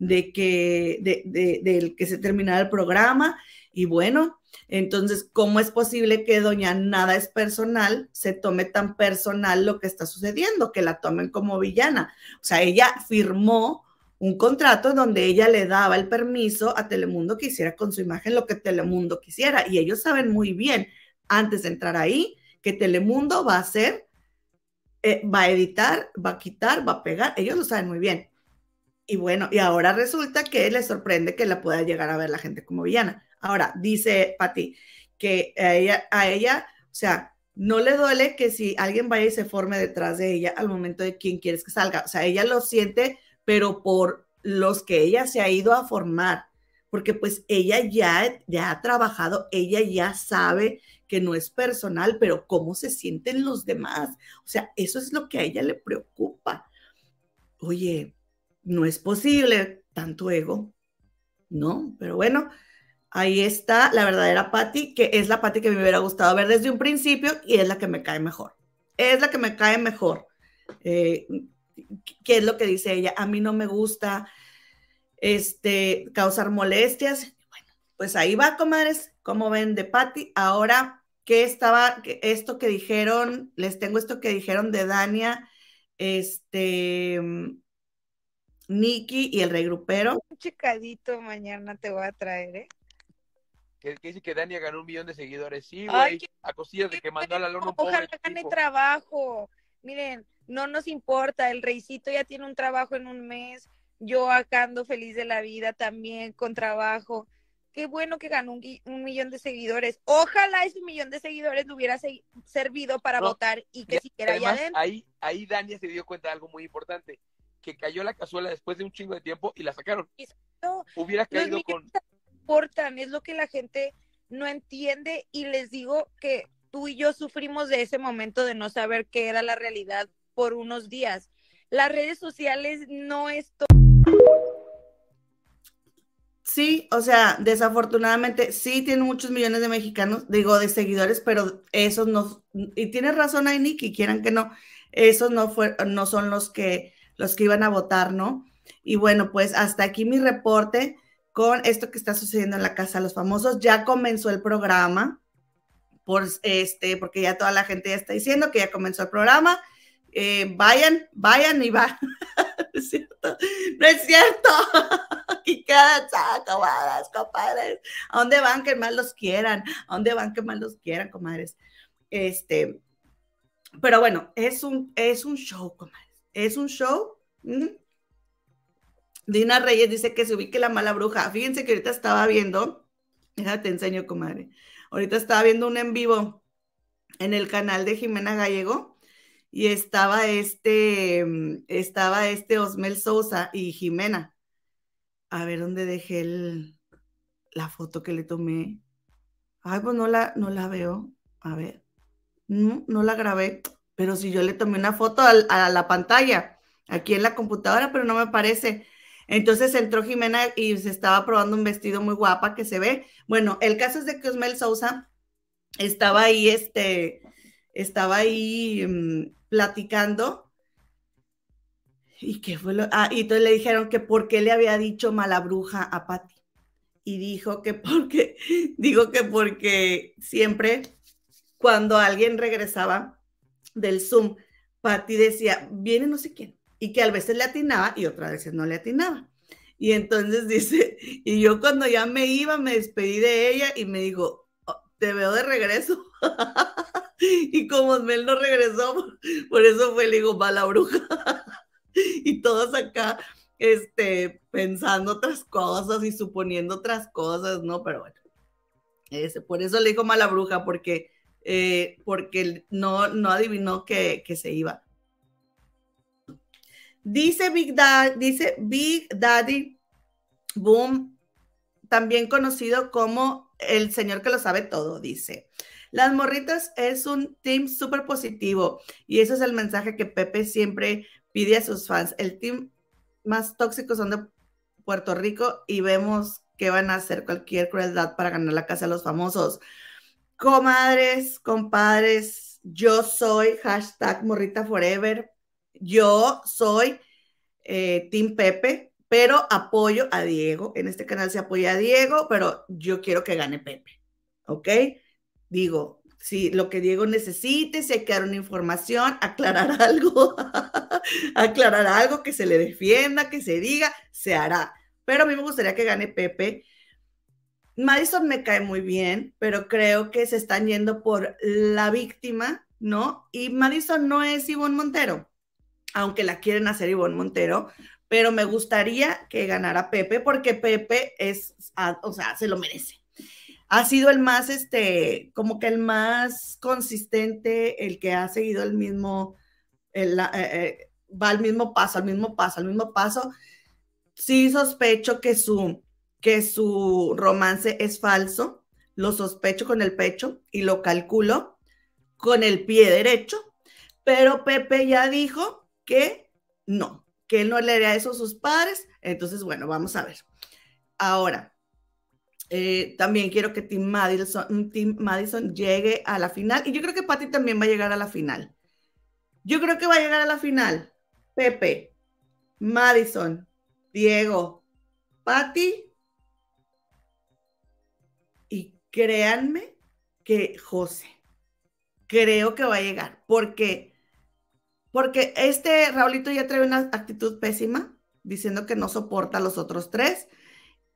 de que, de, que se terminara el programa. Y bueno, entonces, ¿cómo es posible que doña Nada es personal se tome tan personal lo que está sucediendo, que la tomen como villana? O sea, ella firmó un contrato donde ella le daba el permiso a Telemundo que hiciera con su imagen lo que Telemundo quisiera. Y ellos saben muy bien, antes de entrar ahí, que Telemundo va a hacer, eh, va a editar, va a quitar, va a pegar. Ellos lo saben muy bien. Y bueno, y ahora resulta que le sorprende que la pueda llegar a ver la gente como villana. Ahora, dice Patti que a ella, a ella, o sea, no le duele que si alguien vaya y se forme detrás de ella al momento de quién quieres que salga. O sea, ella lo siente, pero por los que ella se ha ido a formar, porque pues ella ya, ya ha trabajado, ella ya sabe que no es personal, pero cómo se sienten los demás. O sea, eso es lo que a ella le preocupa. Oye, no es posible tanto ego, ¿no? Pero bueno, ahí está la verdadera Patty, que es la Patty que me hubiera gustado ver desde un principio y es la que me cae mejor. Es la que me cae mejor. Eh, ¿Qué es lo que dice ella? A mí no me gusta este, causar molestias. Bueno, pues ahí va, comadres, como ven de Patty. Ahora, ¿qué estaba, esto que dijeron? Les tengo esto que dijeron de Dania, este, Nikki y el regrupero. Un chicadito mañana te voy a traer, ¿eh? Que, dice que Dania ganó un millón de seguidores. Sí, güey. A cosillas de que mandó a la lona un Ojalá gane trabajo. Miren, no nos importa. El reycito ya tiene un trabajo en un mes. Yo acá ando feliz de la vida también con trabajo. Qué bueno que ganó un, millón de seguidores. Ojalá ese millón de seguidores le hubiera servido para votar y que siquiera allá Ahí, ahí Dania se dio cuenta de algo muy importante que cayó la cazuela después de un chingo de tiempo y la sacaron. Hubiera caído con... Importan, es lo que la gente no entiende y les digo que tú y yo sufrimos de ese momento de no saber qué era la realidad por unos días. Las redes sociales no es todo. Sí, o sea, desafortunadamente sí tiene muchos millones de mexicanos, digo, de seguidores, pero esos no, y tienes razón ahí, Nicky, quieran que no, esos no, fue, no son los que los que iban a votar, ¿no? Y bueno, pues hasta aquí mi reporte con esto que está sucediendo en la Casa de los Famosos. Ya comenzó el programa, por este, porque ya toda la gente ya está diciendo que ya comenzó el programa. Eh, vayan, vayan y van. no es cierto, no es cierto. y quédense, comadres, compadres. ¿A dónde van que más los quieran? ¿A dónde van que más los quieran, comadres? Este, pero bueno, es un, es un show, comadres. Es un show. Dina Reyes dice que se ubique la mala bruja. Fíjense que ahorita estaba viendo, déjate enseño, comadre. Ahorita estaba viendo un en vivo en el canal de Jimena Gallego y estaba este, mm, estaba este Osmel Sousa y Jimena. A ver dónde dejé la foto que le tomé. Ay, pues no la, no la veo. A ver. No la grabé, pero si yo le tomé una foto a, la pantalla, aquí en la computadora, pero no me aparece. Entonces entró Jimena y se estaba probando un vestido muy guapa que se ve. Bueno, el caso es de que Osmel Sousa estaba ahí, este, estaba ahí mm, platicando. ¿Y qué fue lo? Ah, y entonces le dijeron que por qué le había dicho mala bruja a Patti. Y dijo que porque, digo que porque siempre cuando alguien regresaba del Zoom, Patti decía, viene no sé quién y que a veces le atinaba y otras veces no le atinaba. Y entonces dice, y yo cuando ya me iba, me despedí de ella y me dijo, oh, te veo de regreso. y como Mel no regresó, por eso fue, le digo, mala bruja. y todos acá, este, pensando otras cosas y suponiendo otras cosas, ¿no? Pero bueno, ese, por eso le dijo mala bruja, porque, eh, porque no, no adivinó que, que se iba. Dice Big, Daddy, dice Big Daddy Boom, también conocido como el señor que lo sabe todo, dice. Las morritas es un team súper positivo y ese es el mensaje que Pepe siempre pide a sus fans. El team más tóxico son de Puerto Rico y vemos que van a hacer cualquier crueldad para ganar la casa de los famosos. Comadres, compadres, yo soy hashtag morrita forever. Yo soy eh, Team Pepe, pero apoyo a Diego. En este canal se apoya a Diego, pero yo quiero que gane Pepe. ¿Ok? Digo, si lo que Diego necesite, si hay que dar una información, aclarar algo, aclarar algo, que se le defienda, que se diga, se hará. Pero a mí me gustaría que gane Pepe. Madison me cae muy bien, pero creo que se están yendo por la víctima, ¿no? Y Madison no es Ivonne Montero aunque la quieren hacer Ivonne Montero, pero me gustaría que ganara Pepe porque Pepe es, ah, o sea, se lo merece. Ha sido el más, este, como que el más consistente, el que ha seguido el mismo, eh, eh, va al mismo paso, al mismo paso, al mismo paso. Sí sospecho que su, que su romance es falso, lo sospecho con el pecho y lo calculo con el pie derecho, pero Pepe ya dijo que no, que él no le haría eso a sus padres. Entonces, bueno, vamos a ver. Ahora, eh, también quiero que Tim Madison, Tim Madison llegue a la final. Y yo creo que Patty también va a llegar a la final. Yo creo que va a llegar a la final. Pepe, Madison, Diego, Patty. Créanme que José, creo que va a llegar. Porque porque este Raulito ya trae una actitud pésima, diciendo que no soporta a los otros tres.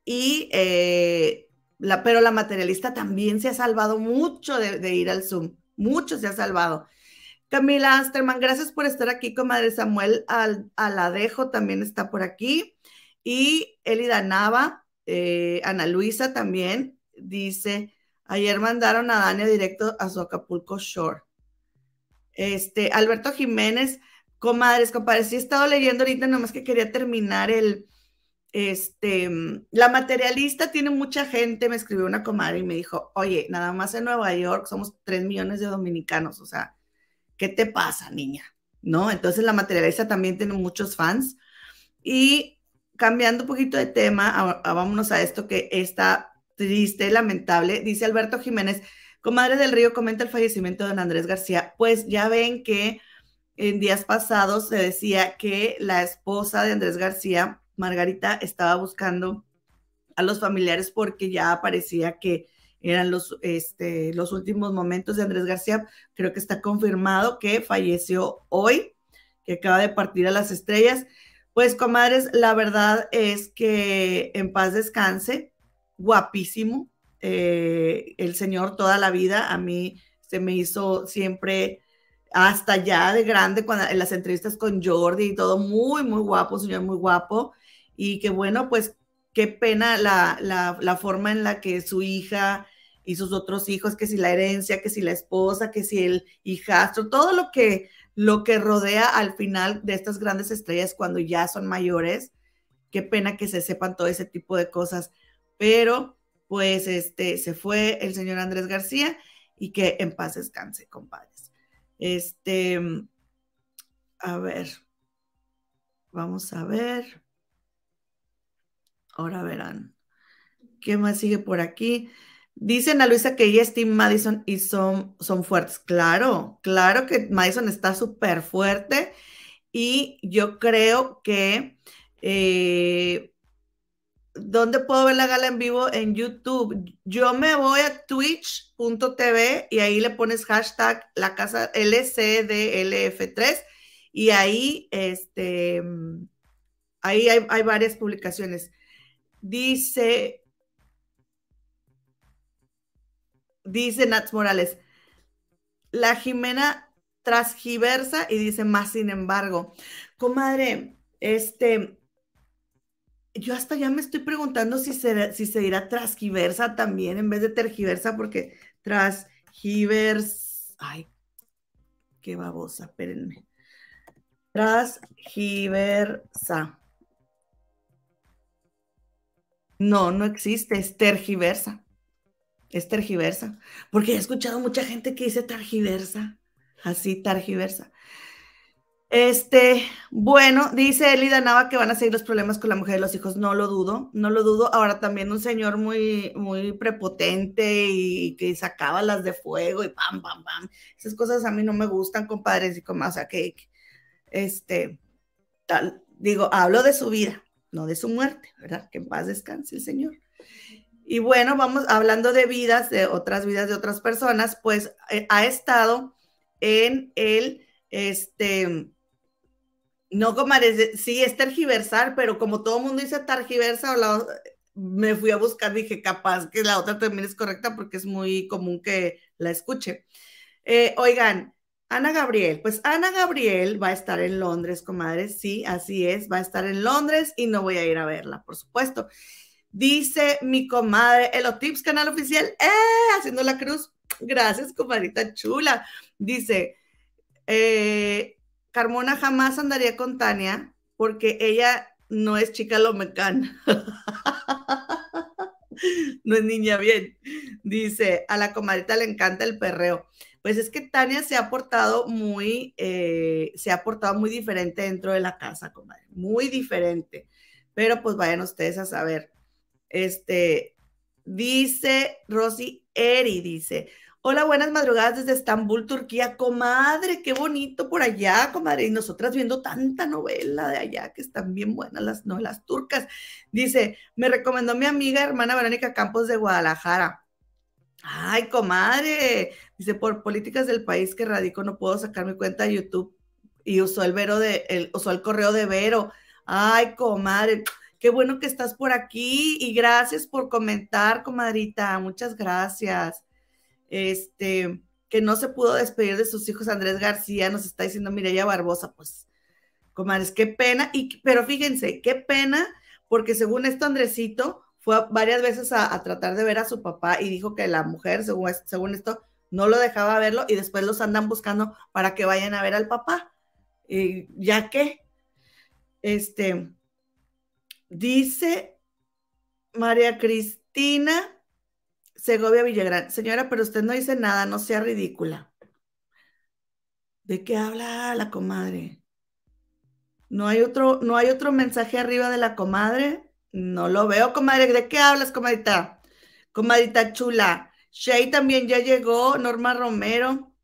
Y, eh, la, pero la materialista también se ha salvado mucho de, ir al Zoom, mucho se ha salvado. Camila Asterman, gracias por estar aquí, comadre Samuel al, Aladejo también está por aquí. Y Elida Nava, eh, Ana Luisa también dice, ayer mandaron a Dania directo a su Acapulco Shore. Este, Alberto Jiménez, comadres, compadres, sí he estado leyendo ahorita, nomás que quería terminar el, este, la materialista tiene mucha gente, me escribió una comadre y me dijo, oye, nada más en Nueva York somos tres millones de dominicanos, o sea, ¿qué te pasa, niña? ¿No? Entonces la materialista también tiene muchos fans. Y cambiando un poquito de tema, vámonos a esto que está triste, lamentable, dice Alberto Jiménez, Comadre del Río comenta el fallecimiento de don Andrés García. Pues ya ven que en días pasados se decía que la esposa de Andrés García, Margarita, estaba buscando a los familiares porque ya parecía que eran los, este, los últimos momentos de Andrés García. Creo que está confirmado que falleció hoy, que acaba de partir a las estrellas. Pues, comadres, la verdad es que en paz descanse, guapísimo. Eh, el señor toda la vida, a mí se me hizo siempre hasta ya de grande, cuando, en las entrevistas con Jordi y todo, muy, muy guapo, señor, muy guapo. Y que bueno, pues qué pena la, la, la, forma en la que su hija y sus otros hijos, que si la herencia, que si la esposa, que si el hijastro, todo lo que, lo que rodea al final de estas grandes estrellas cuando ya son mayores. Qué pena que se sepan todo ese tipo de cosas. Pero, pues, este, se fue el señor Andrés García y que en paz descanse, compadre. Este, a ver, vamos a ver. Ahora verán. ¿Qué más sigue por aquí? Dicen a Luisa que ella es Team Madison y son, son fuertes. Claro, claro que Madison está súper fuerte y yo creo que eh, ¿Dónde puedo ver la gala en vivo? En YouTube. Yo me voy a twitch.tv y ahí le pones hashtag la casa LCDLF3 y ahí, este, ahí hay, hay varias publicaciones. Dice, dice Nats Morales, la Jimena transgiversa y dice más sin embargo. Comadre, este, yo hasta ya me estoy preguntando si se, si se dirá transgiversa también en vez de tergiversa, porque transgiversa, ay, qué babosa, espérenme. Transgiversa. No, no existe, es tergiversa. Es tergiversa. Porque he escuchado mucha gente que dice tergiversa. Así, tergiversa. Este, bueno, dice Elida Nava que van a seguir los problemas con la mujer y los hijos. No lo dudo, no lo dudo. Ahora también un señor muy, muy prepotente y que sacaba las de fuego y pam, pam, pam. Esas cosas a mí no me gustan, compadres, y como, o sea, que, este, tal, digo, hablo de su vida, no de su muerte, ¿verdad? Que en paz descanse el señor. Y bueno, vamos hablando de vidas, de otras vidas de otras personas, pues eh, ha estado en el, este, no, comadre, sí, es tergiversar, pero como todo el mundo dice tergiversa, me fui a buscar, dije, capaz que la otra también es correcta porque es muy común que la escuche. Eh, oigan, Ana Gabriel, pues Ana Gabriel va a estar en Londres, comadre, sí, así es, va a estar en Londres y no voy a ir a verla, por supuesto. Dice mi comadre, Elotips, canal oficial, ¡eh! Haciendo la cruz. Gracias, comadrita chula. Dice, eh, Carmona jamás andaría con Tania porque ella no es chica lomecán. no es niña bien. Dice, a la comadita le encanta el perreo. Pues es que Tania se ha portado muy, eh, se ha portado muy diferente dentro de la casa, comadre. Muy diferente. Pero pues vayan ustedes a saber. Este, dice Rosy Eri, dice, Hola, buenas madrugadas desde Estambul, Turquía. Comadre, qué bonito por allá, comadre. Y nosotras viendo tanta novela de allá que están bien buenas las novelas turcas. Dice, me recomendó mi amiga hermana Verónica Campos de Guadalajara. Ay, comadre. Dice, por políticas del país que radico no puedo sacar mi cuenta de YouTube. Y usó el Vero de, el, usó el correo de Vero. Ay, comadre. Qué bueno que estás por aquí y gracias por comentar, comadrita. Muchas gracias este, que no se pudo despedir de sus hijos, Andrés García, nos está diciendo Mireya Barbosa, pues, comadres, qué pena, y, pero fíjense, qué pena, porque según esto, Andresito fue varias veces a, tratar de ver a su papá y dijo que la mujer, según, según esto, no lo dejaba verlo y después los andan buscando para que vayan a ver al papá. Y ya que, este, dice María Cristina Segovia Villagrán. Señora, pero usted no dice nada, no sea ridícula. ¿De qué habla la comadre? ¿No hay otro, no hay otro mensaje arriba de la comadre? No lo veo, comadre. ¿De qué hablas, comadita? Comadita chula. Shay también ya llegó, Norma Romero.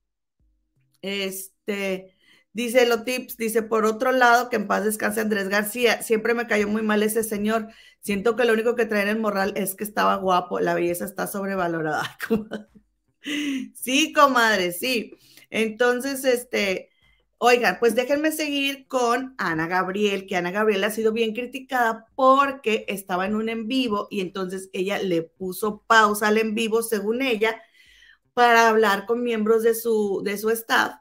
Este, Dice lo tips, dice por otro lado, que en paz descanse Andrés García. Siempre me cayó muy mal ese señor. Siento que lo único que trae en el moral es que estaba guapo. La belleza está sobrevalorada. sí, comadre, sí. Entonces, este, oigan, pues déjenme seguir con Ana Gabriel, que Ana Gabriel ha sido bien criticada porque estaba en un en vivo y entonces ella le puso pausa al en vivo, según ella, para hablar con miembros de su, de su staff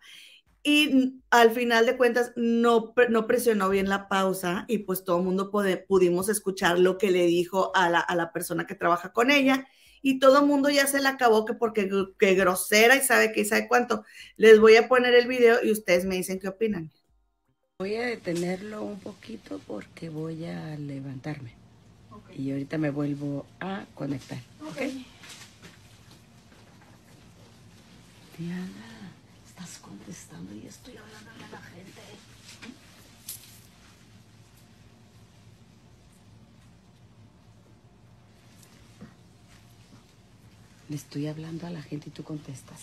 y al final de cuentas no, no presionó bien la pausa y pues todo el mundo pudimos escuchar lo que le dijo a la, a la persona que trabaja con ella y todo el mundo ya se le acabó que porque que grosera y sabe que y sabe cuánto. Les voy a poner el video y ustedes me dicen qué opinan. Voy a detenerlo un poquito porque voy a levantarme. Y ahorita me vuelvo a conectar. ¿Ok? Diana, estás contestando y estoy hablando a la gente. Le estoy hablando a la gente y tú contestas.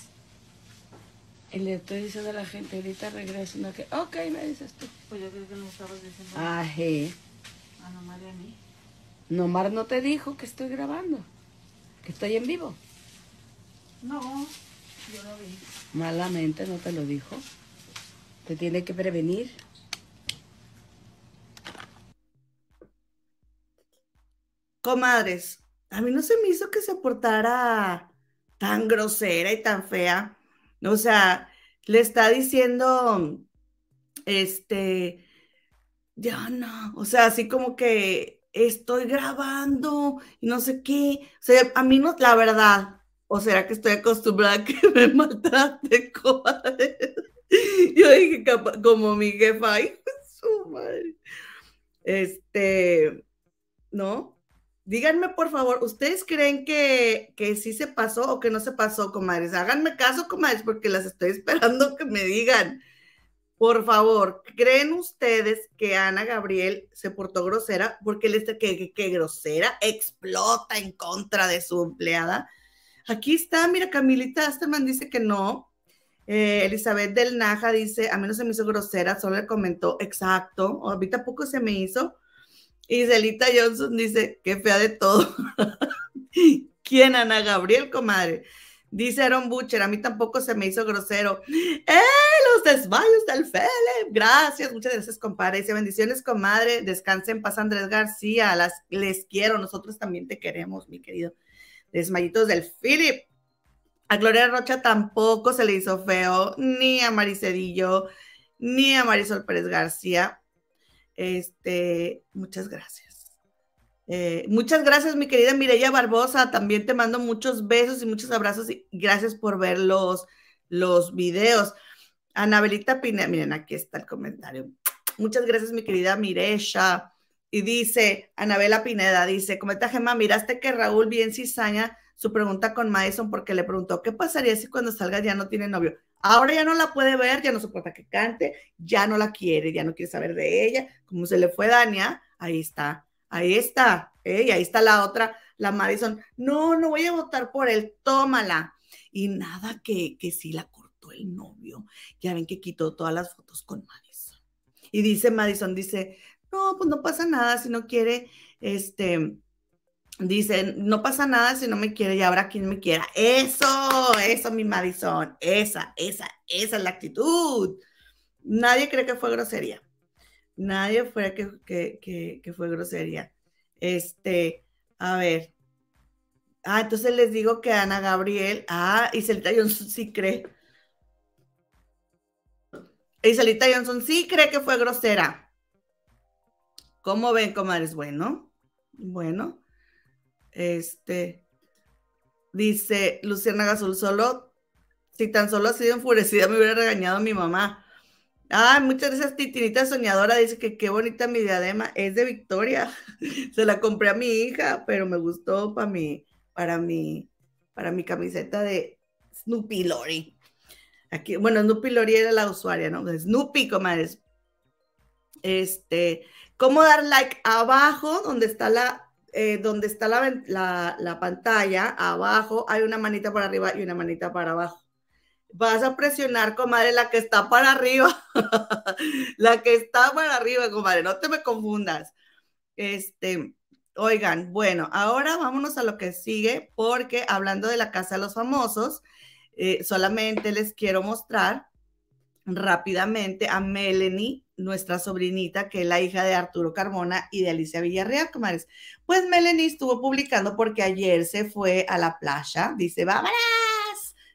Y le estoy diciendo a la gente, ahorita regreso. No, que, ok, me dices tú. Pues yo creo que no estabas diciendo Ajé. a Nomar y a mí. Nomar no te dijo que estoy grabando, que estoy en vivo. No, yo lo vi. Malamente no te lo dijo. Te tiene que prevenir. Comadres, a mí no se me hizo que se portara tan grosera y tan fea. O sea, le está diciendo, este, ya no, o sea, así como que estoy grabando y no sé qué. O sea, a mí no, la verdad, o será que estoy acostumbrada a que me maltrate, comadre. Yo dije, como mi jefa, ay, su madre. Este, ¿no? Díganme, por favor, ¿ustedes creen que, que sí se pasó o que no se pasó, comadres? Háganme caso, comadres, porque las estoy esperando que me digan. Por favor, ¿creen ustedes que Ana Gabriel se portó grosera? Porque él está que, que, grosera explota en contra de su empleada. Aquí está, mira, Camilita Asterman dice que no. Eh, Elizabeth del Naja dice, a mí no se me hizo grosera, solo le comentó, exacto, a mí tampoco se me hizo. Y Celita Johnson dice, qué fea de todo. ¿Quién, Ana Gabriel, comadre? Dice Aaron Butcher, a mí tampoco se me hizo grosero. ¡Eh! Los desmayos del Fele. Gracias, muchas gracias, compadre. Dice, bendiciones, comadre. Descansen, pasa Andrés García. Las, les quiero, nosotros también te queremos, mi querido. Desmayitos del Philip. A Gloria Rocha tampoco se le hizo feo, ni a Maricedillo, ni a Marisol Pérez García. Este, muchas gracias. Eh, muchas gracias, mi querida Mireya Barbosa. También te mando muchos besos y muchos abrazos y gracias por ver los, los videos. Anabelita Pineda, miren, aquí está el comentario. Muchas gracias, mi querida Mireya. Y dice, Anabela Pineda, dice, comenta Gemma, miraste que Raúl bien cizaña su pregunta con Madison porque le preguntó, ¿qué pasaría si cuando salga ya no tiene novio? Ahora ya no la puede ver, ya no soporta que cante, ya no la quiere, ya no quiere saber de ella. Como se le fue Dania, ahí está, ahí está, ¿eh? y ahí está la otra, la Madison. No, no voy a votar por él, tómala. Y nada que, que sí la cortó el novio. Ya ven que quitó todas las fotos con Madison. Y dice Madison, dice, no, pues no pasa nada si no quiere, este, Dice, no pasa nada si no me quiere y habrá quien me quiera. Eso, eso, mi Madison. Esa, esa, esa es la actitud. Nadie cree que fue grosería. Nadie fue que, que, que, fue grosería. Este, a ver. Ah, entonces les digo que Ana Gabriel, ah, y Celita Johnson sí cree. Y Celita Johnson sí cree que fue grosera. ¿Cómo ven, comadres? Bueno, bueno. Este, dice Luciana Gazul, solo, si tan solo ha sido enfurecida, me hubiera regañado mi mamá. Ah, muchas gracias, Titinita Soñadora. Dice que qué bonita mi diadema. Es de Victoria. Se la compré a mi hija, pero me gustó para mi, para mi, para mi camiseta de Snoopy Lori. Aquí, bueno, Snoopy Lori era la usuaria, ¿no? Snoopy, comadres. Este, ¿cómo dar like abajo donde está la eh, donde está la, la, pantalla, abajo hay una manita para arriba y una manita para abajo. vas a presionar, comadre, la que está para arriba. la que está para arriba, comadre, no te me confundas. Este, oigan, bueno, ahora vámonos a lo que sigue, porque hablando de la Casa de los Famosos, eh, solamente les quiero mostrar rápidamente a Melanie, nuestra sobrinita, que es la hija de Arturo Carmona y de Alicia Villarreal, comadres. Pues Melanie estuvo publicando porque ayer se fue a la playa, dice, vámonos,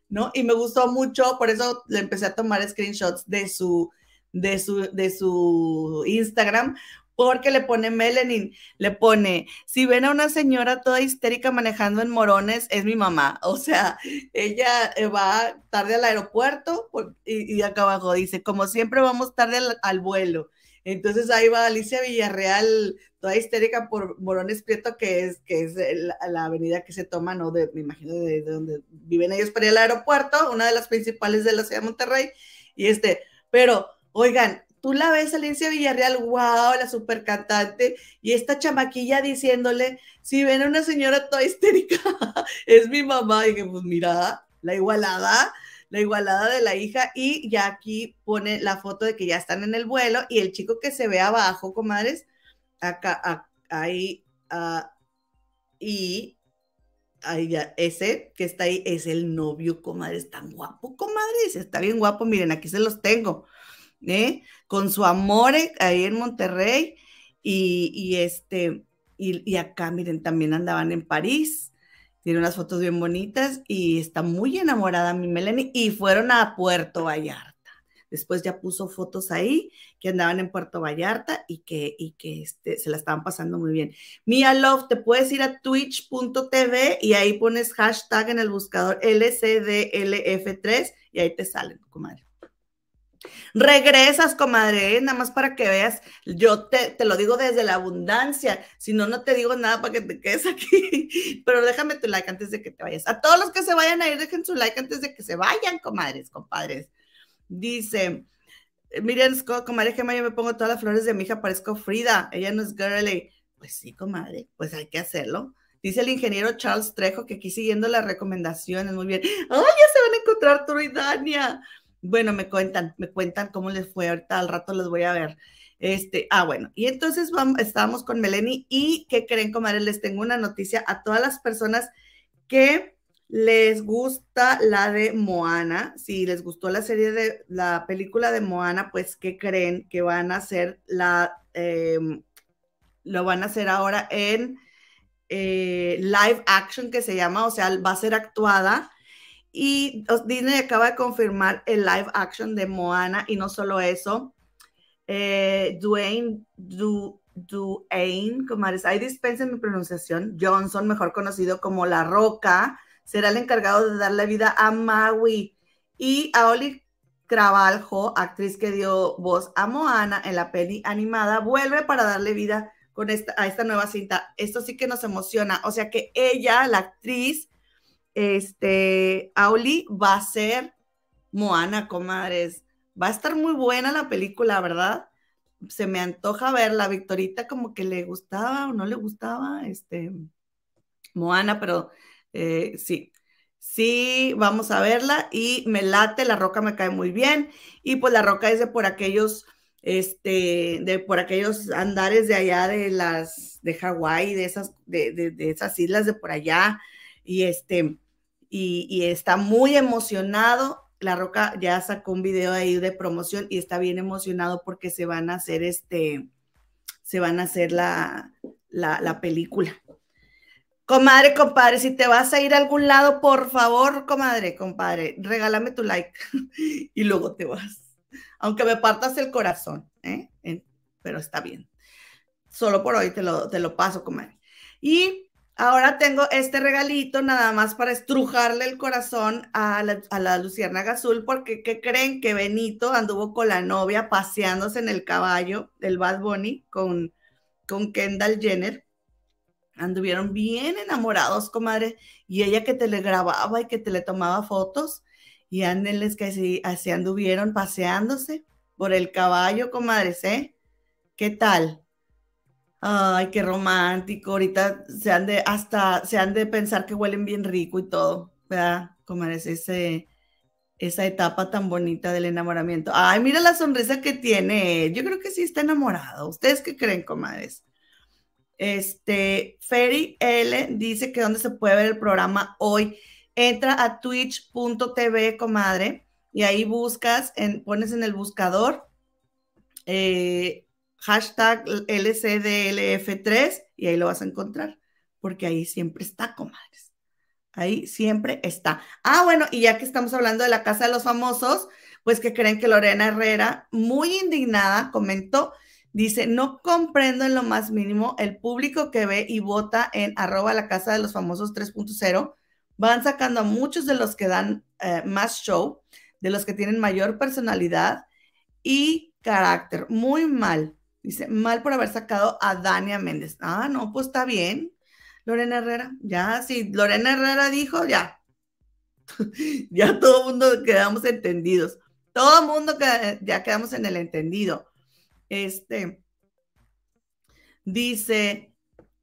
¿no? Y me gustó mucho, por eso le empecé a tomar screenshots de su, de su, de su Instagram, porque le pone Melanie, le pone, si ven a una señora toda histérica manejando en morones, es mi mamá. O sea, ella eh, va tarde al aeropuerto y, acá abajo dice, como siempre vamos tarde al, vuelo. Entonces ahí va Alicia Villarreal, toda histérica por Morones Prieto, que es, que es la, avenida que se toma, ¿no? De, me imagino de, donde viven ellos para ir al aeropuerto, una de las principales de la ciudad de Monterrey. Y este, pero, oigan, tú la ves, Alicia Villarreal, wow, la super cantante, y esta chamaquilla diciéndole, si ven a una señora toda histérica, es mi mamá, y que pues mira, la igualada, la igualada de la hija, y ya aquí pone la foto de que ya están en el vuelo, y el chico que se ve abajo, comadres, acá, ahí, ah, y ahí ya, ese que está ahí es el novio, comadres, tan guapo, comadres, está bien guapo, miren, aquí se los tengo. ¿Eh? con su amor ahí en Monterrey y, este, y, acá, miren, también andaban en París, tiene unas fotos bien bonitas y está muy enamorada mi Melanie y fueron a Puerto Vallarta. Después ya puso fotos ahí que andaban en Puerto Vallarta y que, y que este, se la estaban pasando muy bien. Mia Love, te puedes ir a twitch.tv y ahí pones hashtag en el buscador LCDLF3 y ahí te salen, comadre. Regresas, comadre, ¿eh? nada más para que veas. Yo te, te, lo digo desde la abundancia. Si no, no te digo nada para que te quedes aquí. Pero déjame tu like antes de que te vayas. A todos los que se vayan a ir, dejen su like antes de que se vayan, comadres, compadres. Dice, miren, comadre Gemma, yo me pongo todas las flores de mi hija, parezco Frida. Ella no es girly. Pues sí, comadre, pues hay que hacerlo. Dice el ingeniero Charles Trejo que aquí siguiendo las recomendaciones, muy bien. ¡Ay, ya se van a encontrar tú y! Bueno, me cuentan, me cuentan cómo les fue ahorita, al rato les voy a ver. Este, ah, bueno, y entonces vamos, estábamos con Melanie y ¿qué creen, comadre? Les tengo una noticia a todas las personas que les gusta la de Moana. Si les gustó la serie de la película de Moana, pues ¿qué creen que van a hacer la, em, lo van a hacer ahora en eh, live action que se llama, o sea, va a ser actuada y Disney acaba de confirmar el live action de Moana y no solo eso, eh, Dwayne, du, Duane, ahí dispensen mi pronunciación, Johnson, mejor conocido como La Roca, será el encargado de darle vida a Maui y a Oli Cravalho, actriz que dio voz a Moana en la peli animada, vuelve para darle vida con esta, a esta nueva cinta. Esto sí que nos emociona. O sea que ella, la actriz, este, Auli va a ser Moana, comadres. Va a estar muy buena la película, ¿verdad? Se me antoja verla. Victorita como que le gustaba o no le gustaba, este, Moana, pero eh, sí, sí, vamos a verla y me late, la roca me cae muy bien y pues la roca es de por aquellos, este, de por aquellos andares de allá de las, de Hawái, de esas, de, de esas islas de por allá, y este, y, está muy emocionado. La Roca ya sacó un video ahí de promoción y está bien emocionado porque se van a hacer este, se van a hacer la, la, película. Comadre, compadre, si te vas a ir a algún lado, por favor, comadre, compadre, regálame tu like y luego te vas. Aunque me partas el corazón, ¿eh? pero está bien. Solo por hoy te lo, te lo paso, comadre. Y Ahora tengo este regalito nada más para estrujarle el corazón a la, a la Azul, porque ¿qué creen que Benito anduvo con la novia paseándose en el caballo del Bad Bunny con, con Kendall Jenner? Anduvieron bien enamorados, comadre, y ella que te le grababa y que te le tomaba fotos, y ándenles que así, así anduvieron paseándose por el caballo, comadres, ¿eh? ¿Qué tal? Ay, qué romántico. Ahorita se han de, hasta se han de pensar que huelen bien rico y todo, ¿verdad? Como es ese, esa etapa tan bonita del enamoramiento. Ay, mira la sonrisa que tiene. Yo creo que sí está enamorado. ¿Ustedes qué creen, comadres? Este, Ferry L dice que dónde se puede ver el programa hoy. Entra a twitch.tv, comadre, y ahí buscas, pones en el buscador eh, hashtag LCDLF3 y ahí lo vas a encontrar, porque ahí siempre está, comadres. Ahí siempre está. Ah, bueno, y ya que estamos hablando de la Casa de los Famosos, pues que creen que Lorena Herrera, muy indignada, comentó, dice, no comprendo en lo más mínimo el público que ve y vota en arroba la Casa de los Famosos 3.0. Van sacando a muchos de los que dan eh, más show, de los que tienen mayor personalidad y carácter. Muy mal. Dice, mal por haber sacado a Dania Méndez. Ah, no, pues está bien. Lorena Herrera, ya, sí, Lorena Herrera dijo, ya. ya todo el mundo quedamos entendidos. Todo el mundo que, ya quedamos en el entendido. Este, dice,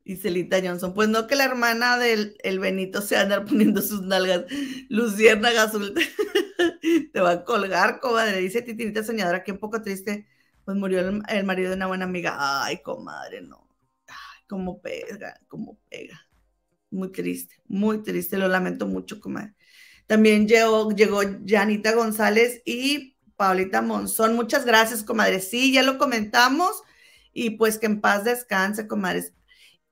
dice Lita Johnson, pues no que la hermana del el Benito se andar poniendo sus nalgas. Luciérnaga azul te va a colgar, comadre. Dice Titinita Soñadora, que un poco triste pues murió el, marido de una buena amiga. Ay, comadre, no. Ay, cómo pega, cómo pega. Muy triste, muy triste, lo lamento mucho, comadre. También llegó, llegó Janita González y Paulita Monzón. Muchas gracias, comadre. Sí, ya lo comentamos y pues que en paz descanse, comadres.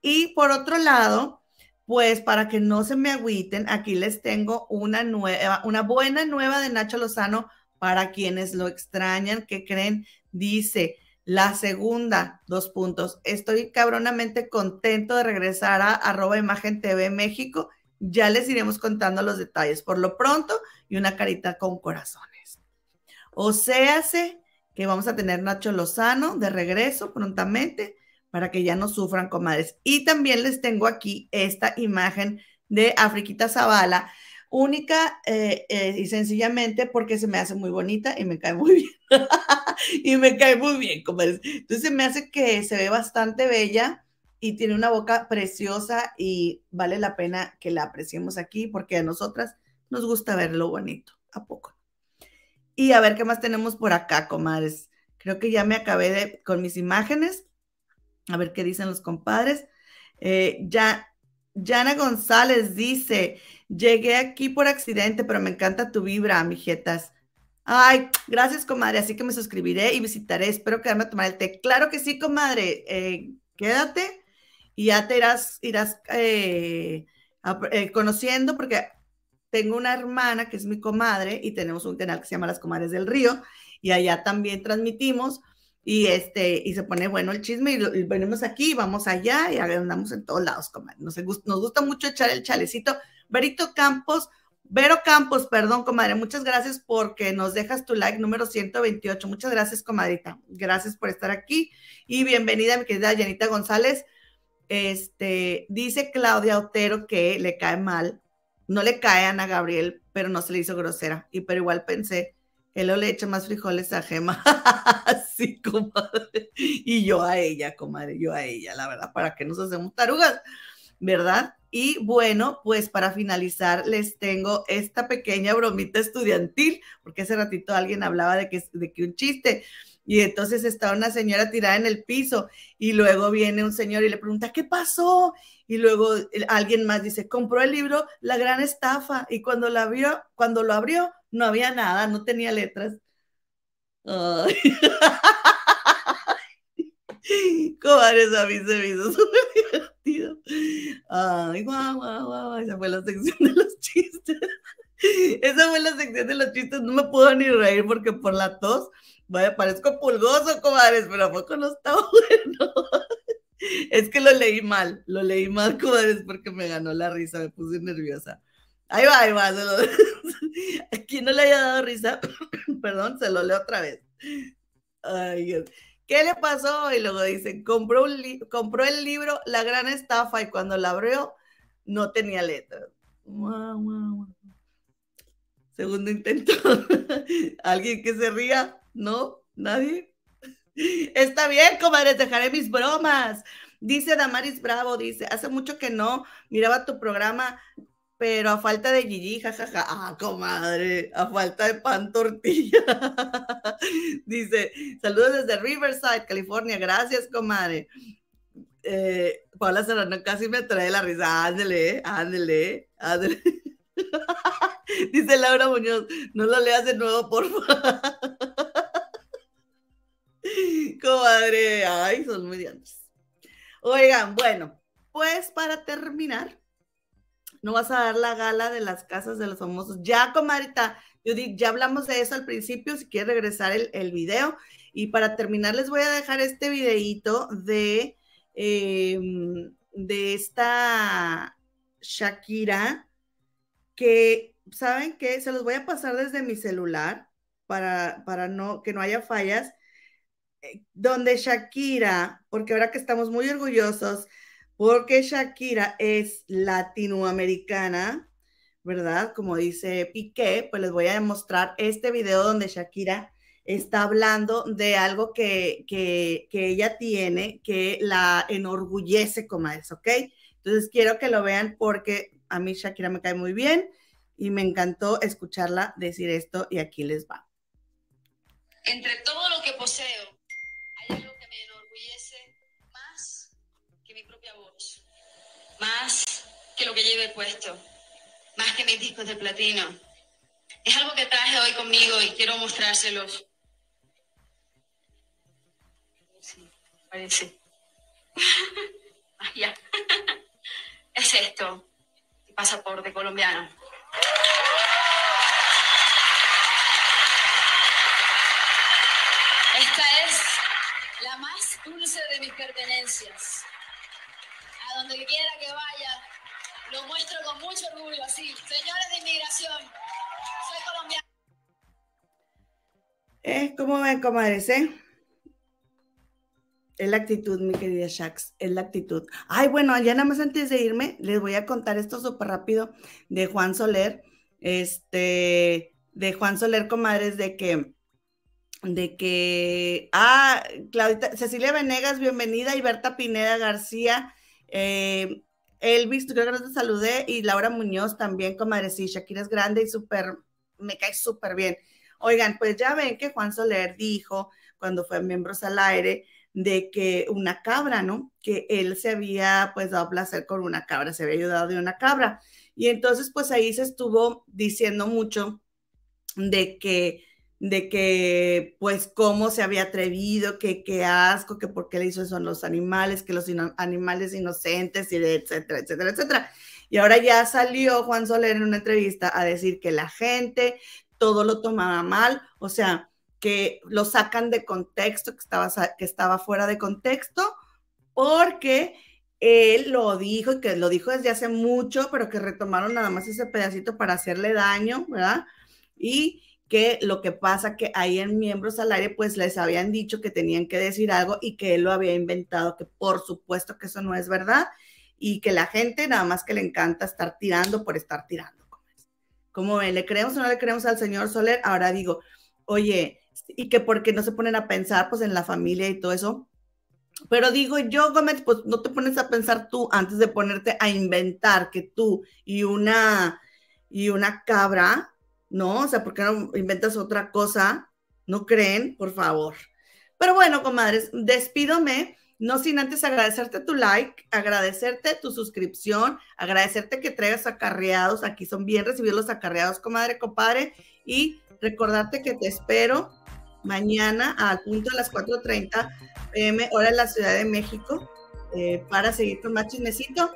Y por otro lado, pues para que no se me agüiten, aquí les tengo una nueva, una buena nueva de Nacho Lozano para quienes lo extrañan, que creen, dice la segunda, dos puntos. Estoy cabronamente contento de regresar a arroba imagen TV México. Ya les iremos contando los detalles por lo pronto y una carita con corazones. O sea, que vamos a tener Nacho Lozano de regreso prontamente para que ya no sufran, comadres. Y también les tengo aquí esta imagen de Afriquita Zavala única eh, eh, y sencillamente porque se me hace muy bonita y me cae muy bien. y me cae muy bien, comadres. Entonces me hace que se ve bastante bella y tiene una boca preciosa y vale la pena que la apreciemos aquí porque a nosotras nos gusta ver lo bonito. ¿A poco? Y a ver qué más tenemos por acá, comadres. Creo que ya me acabé de, con mis imágenes. A ver qué dicen los compadres. Eh, ya, Jana González dice, Llegué aquí por accidente, pero me encanta tu vibra, mijetas. Ay, gracias, comadre. Así que me suscribiré y visitaré. Espero quedarme a tomar el té. Claro que sí, comadre. Eh, quédate y ya te irás, irás eh, eh, conociendo porque tengo una hermana que es mi comadre y tenemos un canal que se llama Las Comadres del Río y allá también transmitimos y este y se pone bueno el chisme y, venimos aquí, vamos allá y andamos en todos lados, comadre. Nos, nos gusta mucho echar el chalecito Berito Campos, Vero Campos, perdón, comadre, muchas gracias porque nos dejas tu like número 128. Muchas gracias, comadrita. Gracias por estar aquí y bienvenida, mi querida Janita González. Este, dice Claudia Otero que le cae mal, no le cae a Ana Gabriel, pero no se le hizo grosera. Y pero igual pensé, él le echa más frijoles a Gema. sí, comadre. Y yo a ella, comadre, yo a ella, la verdad, para que nos hacemos tarugas, ¿verdad? Y bueno, pues para finalizar les tengo esta pequeña bromita estudiantil, porque hace ratito alguien hablaba de que, de que un chiste. Y entonces está una señora tirada en el piso y luego viene un señor y le pregunta, ¿qué pasó? Y luego alguien más dice, compró el libro La Gran Estafa y cuando, la abrió, cuando lo abrió no había nada, no tenía letras. Ay. Comadres, a mí se me hizo súper divertido. Ay, guau, guau, guau. Esa fue la sección de los chistes. Esa fue la sección de los chistes. No me puedo ni reír porque por la tos, vaya, parezco pulgoso, comadres, pero a poco no está bueno. Es que lo leí mal, lo leí mal, comadres, porque me ganó la risa, me puse nerviosa. Ahí va, ahí va. Lo... Aquí no le haya dado risa, perdón, se lo leo otra vez. Ay, Dios. ¿Qué le pasó? Y luego un compró el libro La Gran Estafa y cuando la abrió no tenía letras. Segundo intento. ¿Alguien que se ría? ¿No? ¿Nadie? Está bien, comadres, dejaré mis bromas. Dice Damaris Bravo, dice, hace mucho que no miraba tu programa. Pero a falta de Gigi, jajaja, ah, comadre, a falta de pan tortilla. Dice, saludos desde Riverside, California, gracias, comadre. Eh, Paula Serrano casi me trae la risa, ándele, ándele, ándele. Dice Laura Muñoz, no lo leas de nuevo, por favor. comadre, ay, son muy diantes. Oigan, bueno, pues para terminar, no vas a dar la gala de las casas de los famosos. Ya, comadrita, yo ya hablamos de eso al principio, si quieres regresar el, el video. Y para terminar, les voy a dejar este videito de, em, de esta Shakira, que, ¿saben qué? Se los voy a pasar desde mi celular para, para no, que no haya fallas, eh, donde Shakira, porque ahora que estamos muy orgullosos, porque Shakira es latinoamericana, ¿verdad? Como dice Piqué, pues les voy a demostrar este video donde Shakira está hablando de algo que, que, ella tiene que la enorgullece, como es, ¿ok? Entonces quiero que lo vean porque a mí Shakira me cae muy bien y me encantó escucharla decir esto y aquí les va. Entre todo lo que poseo, más que lo que lleve puesto, más que mis discos de platino. Es algo que traje hoy conmigo y quiero mostrárselos. Sí, parece. ya. es esto, pasaporte colombiano. Esta es la más dulce de mis pertenencias donde quiera que vaya, lo muestro con mucho orgullo, así. Señores de inmigración, soy colombiana. Eh, ¿Cómo ven, comadres, eh? Es la actitud, mi querida Shax, es la actitud. Ay, bueno, ya nada más antes de irme, les voy a contar esto súper rápido de Juan Soler, este, de Juan Soler, comadres, de que, de que, ah, Claudita, Cecilia Venegas, bienvenida, y Berta Pineda García, eh, Elvis, creo que no te saludé, y Laura Muñoz también, comadre, sí, Shakira es grande y súper, me cae súper bien. Oigan, pues ya ven que Juan Soler dijo cuando fue Miembros al Aire de que una cabra, ¿no? Que él se había pues dado placer con una cabra, se había ayudado de una cabra. Y entonces pues ahí se estuvo diciendo mucho de que de que, pues, cómo se había atrevido, que qué asco, que por qué le hizo eso a los animales, que los animales inocentes, y etcétera, etcétera, etcétera. Y ahora ya salió Juan Soler en una entrevista a decir que la gente todo lo tomaba mal, o sea, que lo sacan de contexto, que estaba, que estaba fuera de contexto, porque él lo dijo que lo dijo desde hace mucho, pero que retomaron nada más ese pedacito para hacerle daño, ¿verdad? Y que lo que pasa que ahí en Miembros al Aire pues les habían dicho que tenían que decir algo y que él lo había inventado, que por supuesto que eso no es verdad y que la gente nada más que le encanta estar tirando por estar tirando. Como ven, ¿le creemos o no le creemos al señor Soler? Ahora digo, oye, y que porque no se ponen a pensar pues en la familia y todo eso. Pero digo yo, Gómez, pues no te pones a pensar tú antes de ponerte a inventar que tú y una y una cabra ¿no? O sea, ¿por qué no inventas otra cosa? ¿No creen? Por favor. Pero bueno, comadres, despídome, no sin antes agradecerte tu like, agradecerte tu suscripción, agradecerte que traigas acarreados, aquí son bien recibidos los acarreados, comadre, compadre, y recordarte que te espero mañana al punto de las 4.30 pm, hora en la Ciudad de México, eh, para seguir con más chismecito.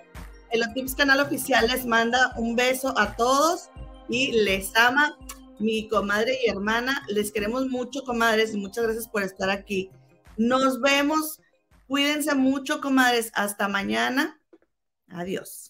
El Otips Canal Oficial les manda un beso a todos y les ama mi comadre y hermana. Les queremos mucho, comadres, y muchas gracias por estar aquí. Nos vemos. Cuídense mucho, comadres. Hasta mañana. Adiós.